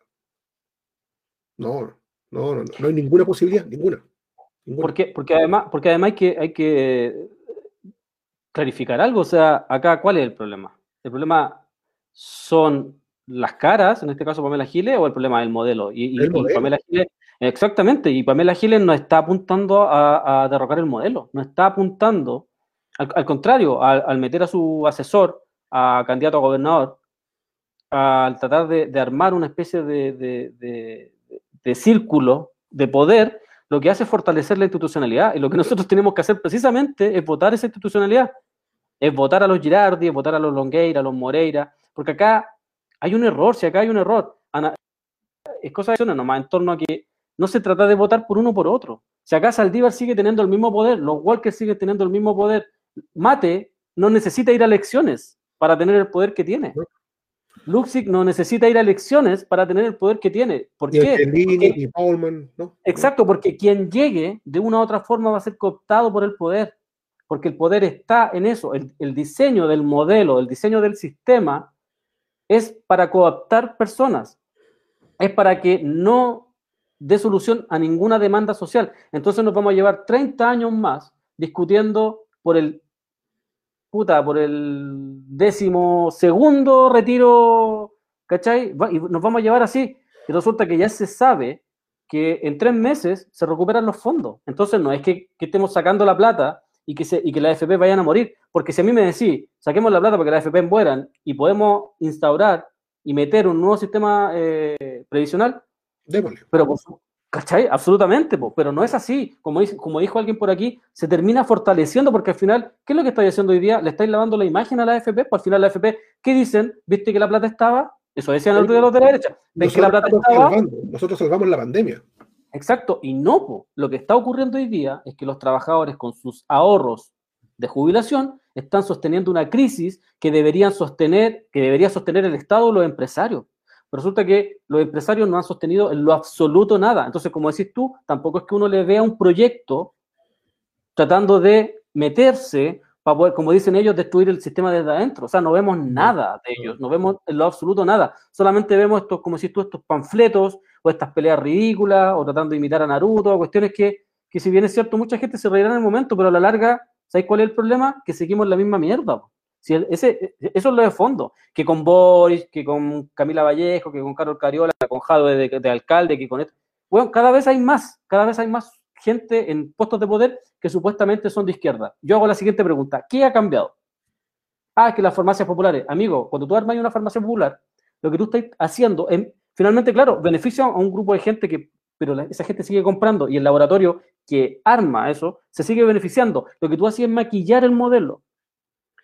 no, no, no, no hay ninguna posibilidad, ninguna. ninguna. Porque, porque, además, porque además hay que, hay que clarificar algo. O sea, acá, ¿cuál es el problema? ¿El problema son las caras, en este caso Pamela Giles, o el problema del modelo? Y, y- El y modelo. Pamela Giles, exactamente, y Pamela Giles no está apuntando a, a derrocar el modelo, no está apuntando, al, al contrario, al, al meter a su asesor, a candidato a gobernador, al tratar de, de armar una especie de, de- de- círculo de poder, lo que hace es fortalecer la institucionalidad. Y lo que nosotros tenemos que hacer precisamente es votar esa institucionalidad. Es votar a los Girardi, es votar a los Longueira, los Moreira, porque acá hay un error, si acá hay un error. Es cosa de nomás en torno a que no se trata de votar por uno por otro. Si acá Saldívar sigue teniendo el mismo poder, los Walker siguen teniendo el mismo poder, Mate no necesita ir a elecciones para tener el poder que tiene. Luxic no necesita ir a elecciones para tener el poder que tiene. ¿Por qué? Porque- ni Paulman, ¿no? Exacto, porque quien llegue de una u otra forma va a ser cooptado por el poder, porque el poder está en eso. El, el diseño del modelo, el diseño del sistema es para cooptar personas, es para que no dé solución a ninguna demanda social. Entonces nos vamos a llevar 30 años más discutiendo por el puta, por el décimo segundo retiro, ¿cachai? Y nos vamos a llevar así. Y resulta que ya se sabe que en tres meses se recuperan los fondos. Entonces no es que, que estemos sacando la plata y que, se, y que la AFP vayan a morir. Porque si a mí me decís, saquemos la plata para que la AFP mueran y podemos instaurar y meter un nuevo sistema eh, previsional, Démosle. pero por su- ¿cachai? Absolutamente, po, pero no es así. Como, dice- como dijo alguien por aquí, se termina fortaleciendo porque al final, ¿qué es lo que estáis haciendo hoy día? Le estáis lavando la imagen a la AFP, pues al final la AFP, ¿qué dicen? ¿Viste que la plata estaba? Eso decían el día los de la derecha. ¿Ven que la plata estaba? salvando, nosotros salvamos la pandemia. Exacto, y no, po. lo que está ocurriendo hoy día es que los trabajadores con sus ahorros de jubilación están sosteniendo una crisis que deberían sostener, que debería sostener el Estado o los empresarios. Resulta que los empresarios no han sostenido en lo absoluto nada. Entonces, como decís tú, tampoco es que uno le vea un proyecto tratando de meterse para poder, como dicen ellos, destruir el sistema desde adentro. O sea, no vemos nada de ellos, no vemos en lo absoluto nada. Solamente vemos estos, como decís tú, estos panfletos o estas peleas ridículas o tratando de imitar a Naruto, cuestiones que, que si bien es cierto, mucha gente se reirá en el momento, pero a la larga, ¿sabéis cuál es el problema? Que seguimos la misma mierda. po. Si ese, eso es lo de fondo, que con Boris, que con Camila Vallejo, que con Carol Cariola, con Jado de, de alcalde, que con esto. Bueno, cada vez hay más, cada vez hay más gente en puestos de poder que supuestamente son de izquierda. Yo hago la siguiente pregunta, ¿qué ha cambiado? Ah, que las farmacias populares. Amigo, cuando tú armas una farmacia popular, lo que tú estás haciendo, es, finalmente, claro, beneficia a un grupo de gente que, pero esa gente sigue comprando y el laboratorio que arma eso se sigue beneficiando. Lo que tú haces es maquillar el modelo.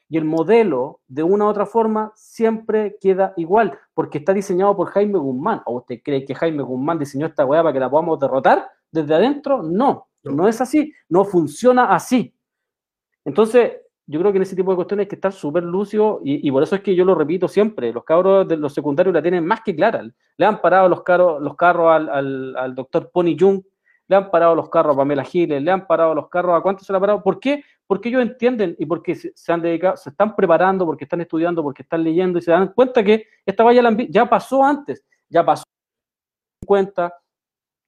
Y el modelo, de una u otra forma, siempre queda igual, porque está diseñado por Jaime Guzmán. ¿O usted cree que Jaime Guzmán diseñó esta weá para que la podamos derrotar desde adentro? No, No. no es así, no funciona así. Entonces, yo creo que en ese tipo de cuestiones hay que estar súper lúcido y, y por eso es que yo lo repito siempre, los cabros de los secundarios la tienen más que clara. Le han parado los, carros los carros al, al, al doctor Pony Jung, le han parado los carros a Pamela Giles, le han parado los carros a cuántos se le han parado. ¿Por qué? Porque ellos entienden y porque se, han dedicado, se están preparando, porque están estudiando, porque están leyendo y se dan cuenta que esta valla ya pasó antes, ya pasó en cuenta.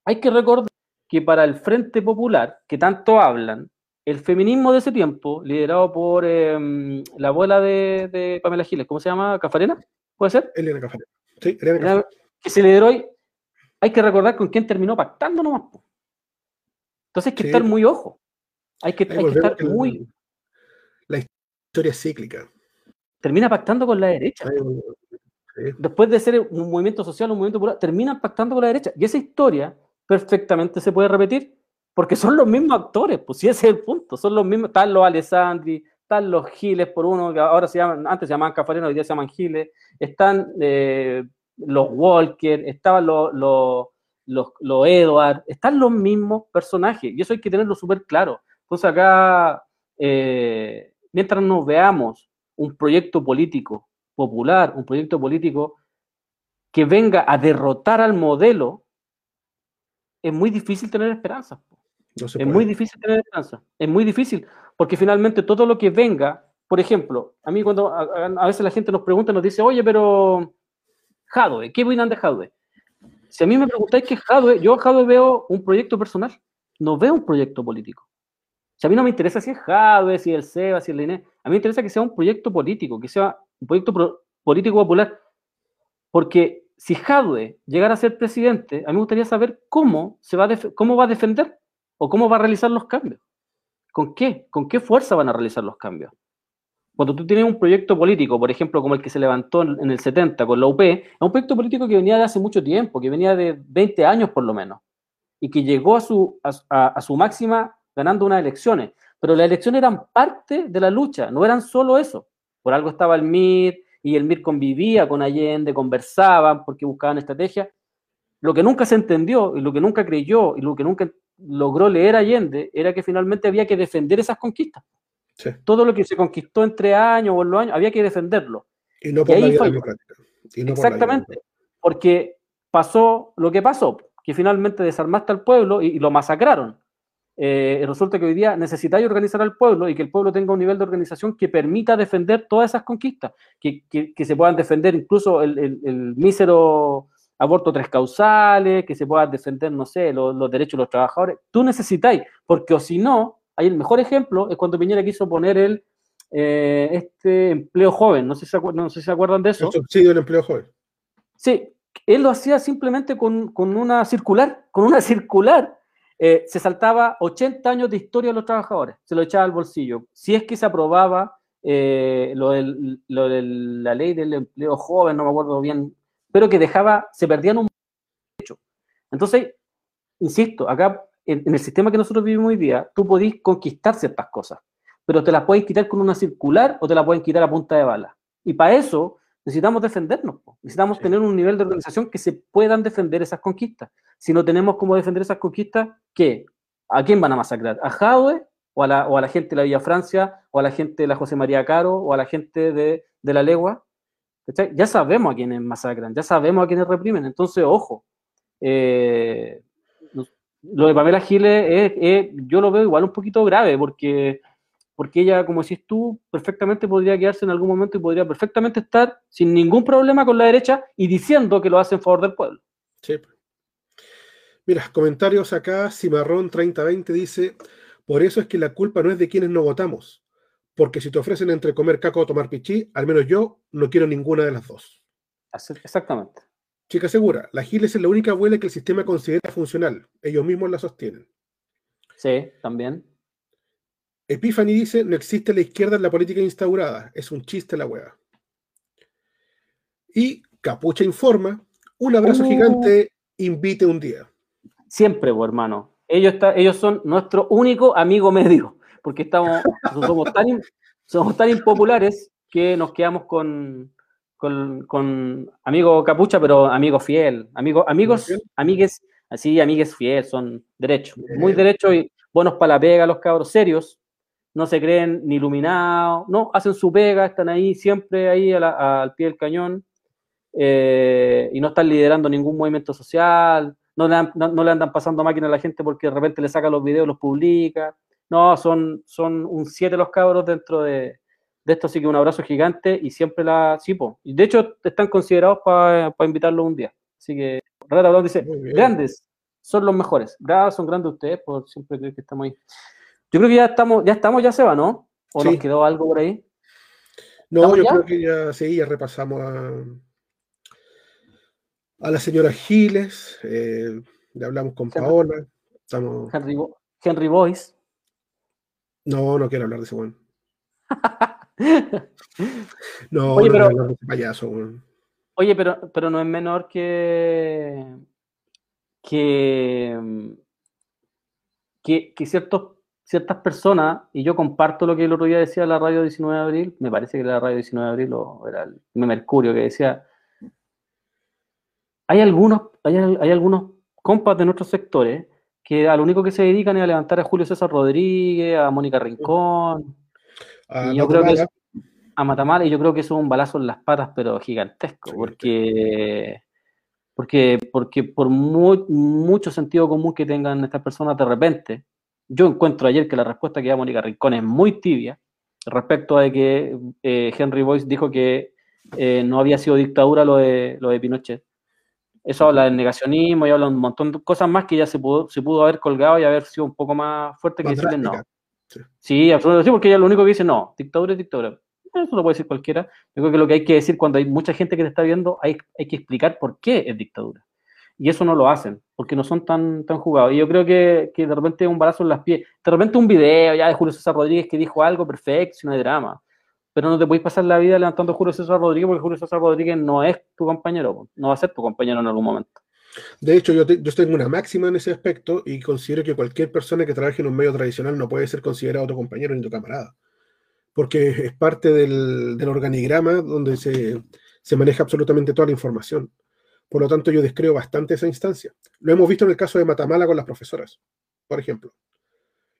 Hay que recordar que para el Frente Popular, que tanto hablan, el feminismo de ese tiempo, liderado por eh, la abuela de, de Pamela Giles, ¿cómo se llama? ¿Cafarena? ¿Puede ser? Elena Cafarena. Sí, Elena Cafarena. Que se lideró hoy, hay que recordar con quién terminó pactando nomás. Entonces hay que Sí, estar muy ojo. Hay que, hay estar muy. La historia es cíclica. Termina pactando con la derecha. Después de ser un movimiento social, un movimiento popular, terminan pactando con la derecha. Y esa historia perfectamente se puede repetir porque son los mismos actores. Pues sí, ese es el punto. Son los mismos. Están los Alessandri, están los Giles por uno, que ahora se llaman, antes se llamaban Cafarena, hoy día se llaman Giles. Están eh, los Walker, estaban los, los, los, los Edward, están los mismos personajes. Y eso hay que tenerlo súper claro. Entonces acá, eh, mientras nos veamos un proyecto político popular, un proyecto político que venga a derrotar al modelo, es muy difícil tener esperanza. No Es muy difícil tener esperanza. Es muy difícil, porque finalmente todo lo que venga, por ejemplo, a mí cuando a, a- a veces la gente nos pregunta, nos dice, oye, pero Jadwe, ¿qué opinan de Jadwe? Si a mí me preguntáis qué es Jadwe, yo a Jadwe veo un proyecto personal, no veo un proyecto político. O sea, a mí no me interesa si es Jadwe, si es el SEBA, si es la INE, a mí me interesa que sea un proyecto político, que sea un proyecto pro- político popular, porque si Jadwe llegara a ser presidente, a mí me gustaría saber cómo, se va a cómo va a defender o cómo va a realizar los cambios. ¿Con qué? ¿Con qué fuerza van a realizar los cambios? Cuando tú tienes un proyecto político, por ejemplo, como el que se levantó en el 70 con la UP, es un proyecto político que venía de hace mucho tiempo, que venía de 20 años por lo menos, y que llegó a su, a su máxima ganando unas elecciones. Pero las elecciones eran parte de la lucha, no eran solo eso. Por algo estaba el MIR, y el MIR convivía con Allende, conversaban porque buscaban estrategias. Lo que nunca se entendió, y lo que nunca creyó, y lo que nunca logró leer Allende, era que finalmente había que defender esas conquistas. Sí. Todo lo que se conquistó en tres años o en los años, había que defenderlo. Y no por la vía democrática. Y no por la vía Exactamente. Porque pasó lo que pasó, que finalmente desarmaste al pueblo y, y lo masacraron. Eh, resulta que hoy día necesitáis organizar al pueblo y que el pueblo tenga un nivel de organización que permita defender todas esas conquistas, que, que- que se puedan defender incluso el, el- el mísero aborto tres causales, que se puedan defender, no sé, los, los derechos de los trabajadores. Tú necesitáis, porque o si no, hay el mejor ejemplo es cuando Piñera quiso poner el eh, este empleo joven, no sé, si no sé si se acuerdan de eso. El subsidio del empleo joven. Sí, él lo hacía simplemente con, con una circular, con una circular. Eh, se saltaba 80 años de historia de los trabajadores, se lo echaba al bolsillo. Si es que se aprobaba eh, lo, del- lo de la ley del empleo joven, no me acuerdo bien, pero que dejaba, se perdían un derecho. Entonces, insisto, acá en, el sistema que nosotros vivimos hoy día, tú podís conquistar ciertas cosas, pero te las pueden quitar con una circular o te la pueden quitar a punta de bala. Y para eso necesitamos defendernos, po. necesitamos Sí. tener un nivel de organización que se puedan defender esas conquistas. Si no tenemos cómo defender esas conquistas, ¿qué? ¿A quién van a masacrar? ¿A Jadwe o a la, o a la gente de la Villa Francia o a la gente de la José María Caro o a la gente de, de la Legua? ¿Cachai? Ya sabemos a quiénes masacran, ya sabemos a quiénes reprimen, entonces, ojo. eh, lo de Pamela Giles es, es- yo lo veo igual un poquito grave porque, porque ella, como decís tú, perfectamente podría quedarse en algún momento y podría perfectamente estar sin ningún problema con la derecha y diciendo que lo hace en favor del pueblo. Sí. Mira, comentarios acá, Cimarrón 3020 dice, por eso es que la culpa no es de quienes no votamos, porque si te ofrecen entre comer caco o tomar pichí, al menos yo no quiero ninguna de las dos. Exactamente. Chica segura, la Giles es la única abuela que el sistema considera funcional, ellos mismos la sostienen. Sí, también. Epiphany dice, no existe la izquierda en la política instaurada, es un chiste la hueá. Y Capucha informa, un abrazo Uh. gigante, invite un día. Siempre, pues, hermano. Ellos, está, ellos son nuestro único amigo medio, porque estamos, somos, tan, somos tan impopulares que nos quedamos con, con, con amigo capucha, pero amigo fiel. Amigo, amigos, amigues, así, amigues fiel, son derechos. Muy Bien. derechos y buenos para la pega, los cabros serios. No se creen ni iluminados, no, hacen su pega, están ahí siempre ahí a la- al pie del cañón eh, y no están liderando ningún movimiento social, no le, no, no le andan pasando máquina a la gente porque de repente le saca los videos, los publica. No, son, son un siete los cabros dentro de, de esto, así que un abrazo gigante y siempre la. Sí, po. Y de hecho están considerados para invitarlos un día. Así que Rata dice: grandes, son los mejores. Gracias, son grandes ustedes por siempre creer que estamos ahí. Yo creo que ya estamos, ya estamos, ya se va, ¿no? ¿O Sí. nos quedó algo por ahí? No, ¿Estamos yo ya? creo que ya sí, ya repasamos a, a la señora Giles, eh, ya hablamos con Paola. Estamos... Henry, Henry Boyce. No, no quiero hablar de ese weón. No, Oye, no pero- quiero hablar de ese payaso, weón. Oye, pero, pero no es menor que, que, que, que ciertos, ciertas personas, y yo comparto lo que el otro día decía la radio 19 de abril, me parece que era la radio 19 de abril o era el Mercurio, que decía, hay algunos, hay, hay algunos compas de nuestros sectores que a lo único que se dedican es a levantar a Julio César Rodríguez, a Mónica Rincón, A y yo creo que es- a Matamala, y yo creo que eso es un balazo en las patas, pero gigantesco, porque Porque, porque por muy, mucho sentido común que tengan estas personas de repente, yo encuentro ayer que la respuesta que da Mónica Rincón es muy tibia respecto a que eh, Henry Boyce dijo que eh, no había sido dictadura lo de, lo de Pinochet. Eso habla del negacionismo y habla un montón de cosas más que ya se pudo, se pudo haber colgado y haber sido un poco más fuerte que decirle no. Sí. Sí, absolutamente sí, porque ella lo único que dice no, dictadura es dictadura. Eso lo puede decir cualquiera. Yo creo que lo que hay que decir cuando hay mucha gente que te está viendo, hay, hay que explicar por qué es dictadura. Y eso no lo hacen, porque no son tan, tan jugados. Y yo creo que, que de repente un balazo en las pies, de repente un video ya de Julio César Rodríguez que dijo algo perfecto, si no hay drama. Pero no te puedes pasar la vida levantando a Julio César Rodríguez porque Julio César Rodríguez no es tu compañero, no va a ser tu compañero en algún momento. De hecho, yo, te- yo tengo una máxima en ese aspecto y considero que cualquier persona que trabaje en un medio tradicional no puede ser considerado tu compañero ni tu camarada. Porque es parte del, del organigrama donde se, se maneja absolutamente toda la información. Por lo tanto, yo descreo bastante esa instancia. Lo hemos visto en el caso de Matamala con las profesoras, por ejemplo.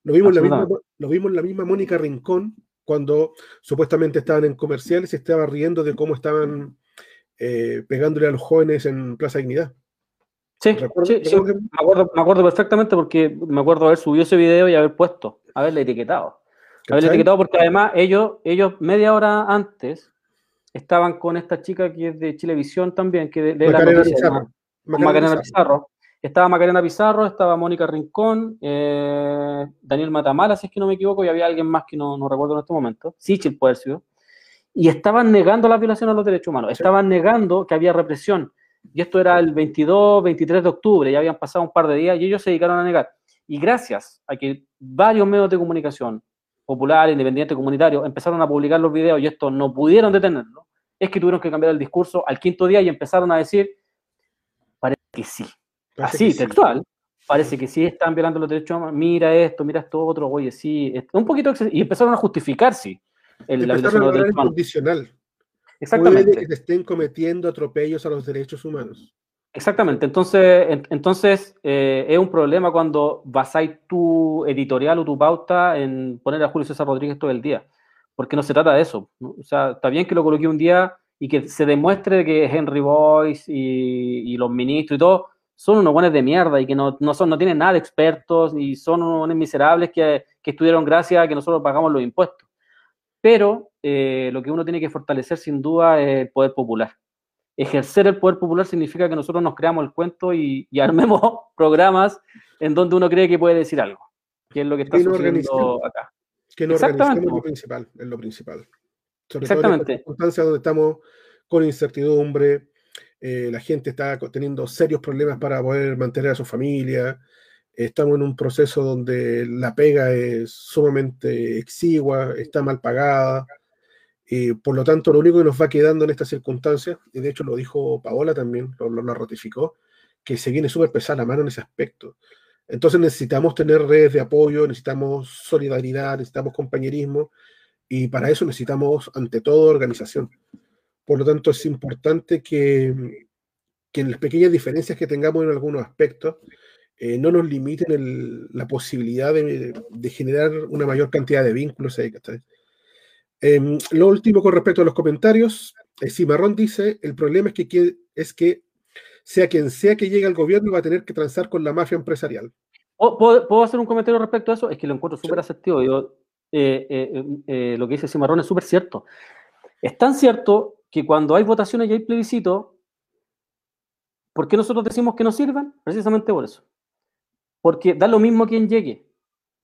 Lo vimos, en la misma, lo vimos en la misma Mónica Rincón cuando supuestamente estaban en comerciales y estaba riendo de cómo estaban eh, pegándole a los jóvenes en Plaza Dignidad. Sí, ¿Recuerdas- sí, me acuerdo, me acuerdo perfectamente porque me acuerdo haber subido ese video y haber puesto, haberle etiquetado. Haberle etiquetado porque además ellos, ellos media hora antes estaban con esta chica que es de Chilevisión también, que de, de Macarena noticias, Pizarro. Macarena Macarena Pizarro. Pizarro. Estaba Macarena Pizarro, estaba Mónica Rincón, eh, Daniel Matamala, si es que no me equivoco, y había alguien más que no, no recuerdo en este momento, Sichel puede haber sido, y estaban negando las violaciones a los derechos humanos, estaban negando que había represión, y esto era el 22, 23 de octubre, ya habían pasado un par de días, y ellos se dedicaron a negar. Y gracias a que varios medios de comunicación, popular, independiente, comunitario, empezaron a publicar los videos y esto no pudieron detenerlo, es que tuvieron que cambiar el discurso al quinto día y empezaron a decir, parece que sí. Parece Así, que sí. textual. Parece que sí están violando los derechos humanos. Mira esto, mira esto otro, oye, sí. Un poquito Y empezaron a justificar, sí, el- la violación de los derechos humanos. incondicional. Puede que Exactamente. estén cometiendo atropellos a los derechos humanos. Exactamente. Entonces, en- entonces eh, es un problema cuando basáis tu editorial o tu pauta en poner a Julio César Rodríguez todo el día. Porque no se trata de eso. O sea, está bien que lo coloque un día y que se demuestre que Henry Boyce y, y los ministros y todo son unos buenos de mierda y que no, no, son, no tienen nada de expertos y son unos buenos miserables que, que estuvieron gracias a que nosotros pagamos los impuestos. Pero eh, lo que uno tiene que fortalecer sin duda es el poder popular ejercer el poder popular significa que nosotros nos creamos el cuento y, y armemos programas en donde uno cree que puede decir algo, que es lo que está Que sucediendo acá. Que no Exactamente. organicemos lo principal, es lo principal. Sobre todo en Exactamente. circunstancias donde estamos con incertidumbre, eh, la gente está teniendo serios problemas para poder mantener a su familia, estamos en un proceso donde la pega es sumamente exigua, está mal pagada, y por lo tanto lo único que nos va quedando en estas circunstancias, y de hecho lo dijo Paola también, lo, lo- ratificó, que se viene súper pesada la mano en ese aspecto. Entonces necesitamos tener redes de apoyo, necesitamos solidaridad, necesitamos compañerismo y para eso necesitamos ante todo organización. Por lo tanto es importante que, que en las pequeñas diferencias que tengamos en algunos aspectos eh, no nos limiten la posibilidad de, generar una mayor cantidad de vínculos. Em, lo último con respecto a los comentarios, eh, Cimarrón dice, el problema es que, es que sea quien sea que llegue al gobierno va a tener que transar con la mafia empresarial. ¿Puedo, puedo- puedo hacer un comentario respecto a eso? Es que lo encuentro súper asertivo. Yo, eh, eh, eh, lo que dice Cimarrón es súper cierto. Es tan cierto que cuando hay votaciones y hay plebiscito, ¿por qué nosotros decimos que no sirven? Precisamente por eso. Porque da lo mismo quien llegue.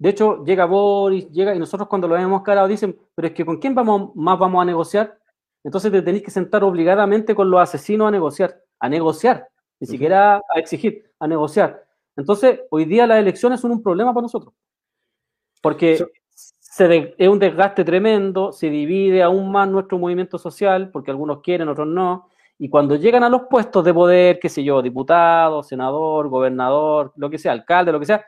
De hecho, llega Boris, llega, y nosotros cuando lo hemos carado dicen, pero es que ¿con quién vamos, más vamos a negociar? Entonces te tenéis que sentar obligadamente con los asesinos a negociar, a negociar, ni siquiera a exigir, a negociar. Entonces, hoy día las elecciones son un problema para nosotros. Porque So- se de- es un desgaste tremendo, se divide aún más nuestro movimiento social, porque algunos quieren, otros no. Y cuando llegan a los puestos de poder, qué sé yo, diputado, senador, gobernador, lo que sea, alcalde, lo que sea,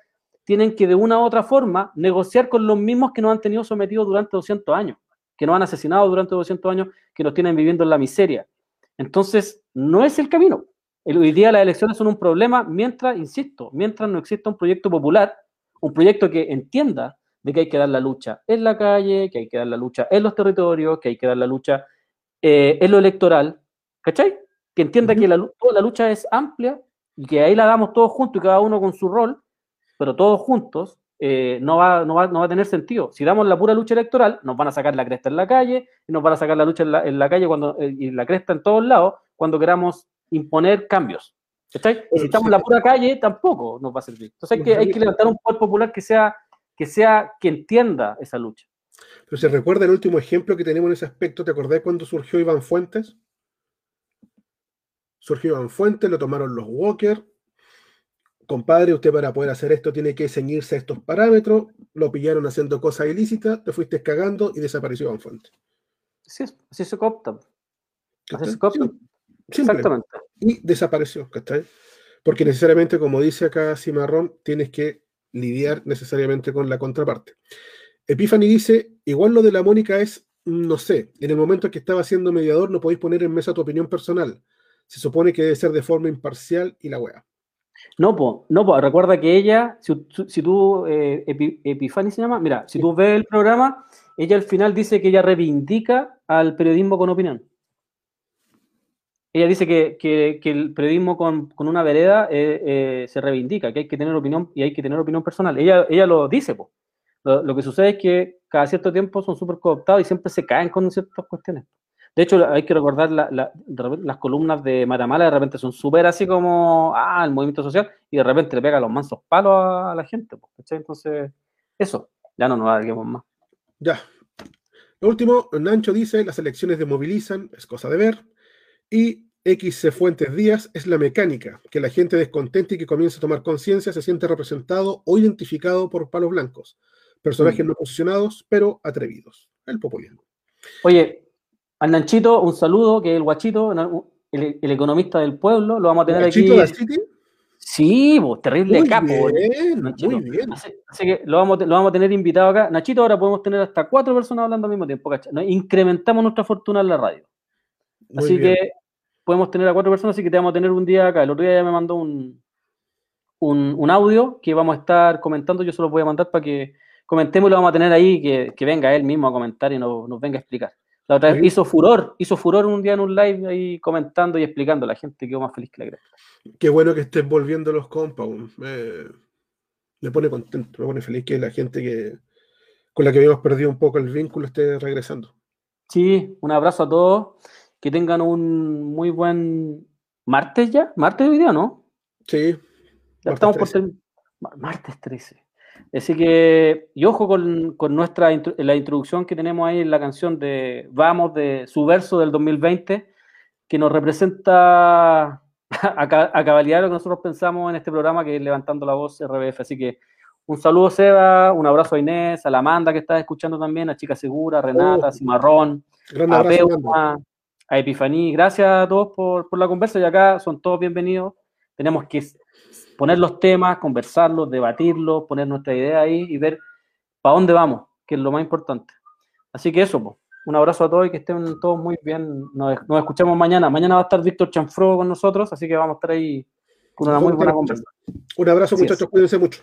tienen que de una u otra forma negociar con los mismos que nos han tenido sometidos durante 200 años, que nos han asesinado durante 200 años, que nos tienen viviendo en la miseria. Entonces, no es el camino. El- hoy día las elecciones son un problema mientras, insisto, mientras no exista un proyecto popular, un proyecto que entienda de que hay que dar la lucha en la calle, que hay que dar la lucha en los territorios, que hay que dar la lucha eh, en lo electoral, ¿cachai? que entienda que la, toda la lucha es amplia y que ahí la damos todos juntos y cada uno con su rol, pero todos juntos, eh, no, va, no, va, no, va, a tener sentido. Si damos la pura lucha electoral, nos van a sacar la cresta en la calle, y nos van a sacar la lucha en la, en la calle cuando, eh, y la cresta en todos lados cuando queramos imponer cambios. ¿Está? Si estamos en la pura calle, tampoco nos va a servir. Entonces hay que, hay que levantar un poder popular que sea, que sea, que entienda esa lucha. Pero se recuerda el último ejemplo que tenemos en ese aspecto, ¿te acordás cuando surgió Iván Fuentes? Surgió Iván Fuentes, lo tomaron los Walker. Compadre, usted para poder hacer esto tiene que ceñirse a estos parámetros. Lo pillaron haciendo cosas ilícitas, te fuiste cagando y desapareció Iván Fuentes. Así, se copta. Así se copta. Exactamente. Y desapareció, ¿cachai? Porque necesariamente, como dice acá Cimarrón, tienes que lidiar necesariamente con la contraparte. Epiphany dice, igual lo de la Mónica es, no sé, en el momento en que estaba siendo mediador no podéis poner en mesa tu opinión personal. Se supone que debe ser de forma imparcial y la wea. No, po, no, po. recuerda que ella, si, si tú, eh, Epi, Epiphany se llama, mira, si tú ves el programa, ella al final dice que ella reivindica al periodismo con opinión. Ella dice que, que, que el periodismo con, con una vereda eh, eh, se reivindica, que hay que tener opinión y hay que tener opinión personal. Ella, ella lo dice, po. Lo, lo, que sucede es que cada cierto tiempo son súper cooptados y siempre se caen con ciertas cuestiones. De hecho, hay que recordar la, la, las columnas de Matamala, de repente son súper así como, ah, el movimiento social, y de repente le pega los mansos palos a, la gente. ¿cachai? Entonces, eso, ya no nos alarguemos más. Ya. Lo último, Nancho dice, las elecciones demovilizan, es cosa de ver, y XC Fuentes Díaz es la mecánica, que la gente descontenta y que comienza a tomar conciencia se siente representado o identificado por palos blancos personajes mm. no posicionados, pero atrevidos. El populismo. Oye, al Nanchito, un saludo, que es el guachito, el, el economista del pueblo, lo vamos a tener ¿Nachito aquí. de City? Sí, bo, terrible Muy capo. bien, Nachito. muy bien. Así, así que lo vamos, lo vamos a tener invitado acá. Nachito, ahora podemos tener hasta cuatro personas hablando al mismo tiempo, ¿cachai? ¿no? Incrementamos nuestra fortuna en la radio. Muy así bien. que podemos tener a cuatro personas, así que te vamos a tener un día acá. El otro día ya me mandó un, un, un audio que vamos a estar comentando, yo se los voy a mandar para que comentemos y lo vamos a tener ahí, que, que venga él mismo a comentar y nos, nos venga a explicar. La otra vez hizo furor, hizo furor un día en un live ahí comentando y explicando. La gente quedó más feliz que la cresta. Qué bueno que estén volviendo los compas. weón. Me, pone contento, me pone feliz que la gente que con la que habíamos perdido un poco el vínculo esté regresando. Sí, un abrazo a todos. Que tengan un muy buen martes ya. ¿Martes hoy día, no? Sí. Ya martes estamos por 13. term- Ma- Martes 13. Así que, y ojo con, con nuestra la introducción que tenemos ahí en la canción de Vamos, de su verso del 2020, que nos representa a, a cabalidad lo que nosotros pensamos en este programa, que es Levantando la Voz RBF. Así que un saludo, Seba, un abrazo a Inés, a la Amanda que está escuchando también, a Chica Segura, a Renata, a Cimarrón, Gran a Peuma, a Epifaní. Gracias a todos por, por la conversa y acá son todos bienvenidos. Tenemos que poner los temas, conversarlos, debatirlos, poner nuestra idea ahí y ver para dónde vamos, que es lo más importante. Así que eso, po. un abrazo a todos y que estén todos muy bien. Nos, nos escuchamos mañana. Mañana va a estar Víctor Chanfro con nosotros, así que vamos a estar ahí con una muy buena conversa. Un abrazo, Así es. muchachos, cuídense mucho.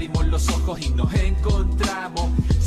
abrimos los ojos y nos encontramos.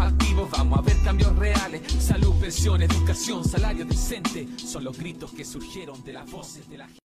activos vamos a ver cambios reales. Salud, pensión, educación, salario decente, son los gritos que surgieron de las voces de la gente.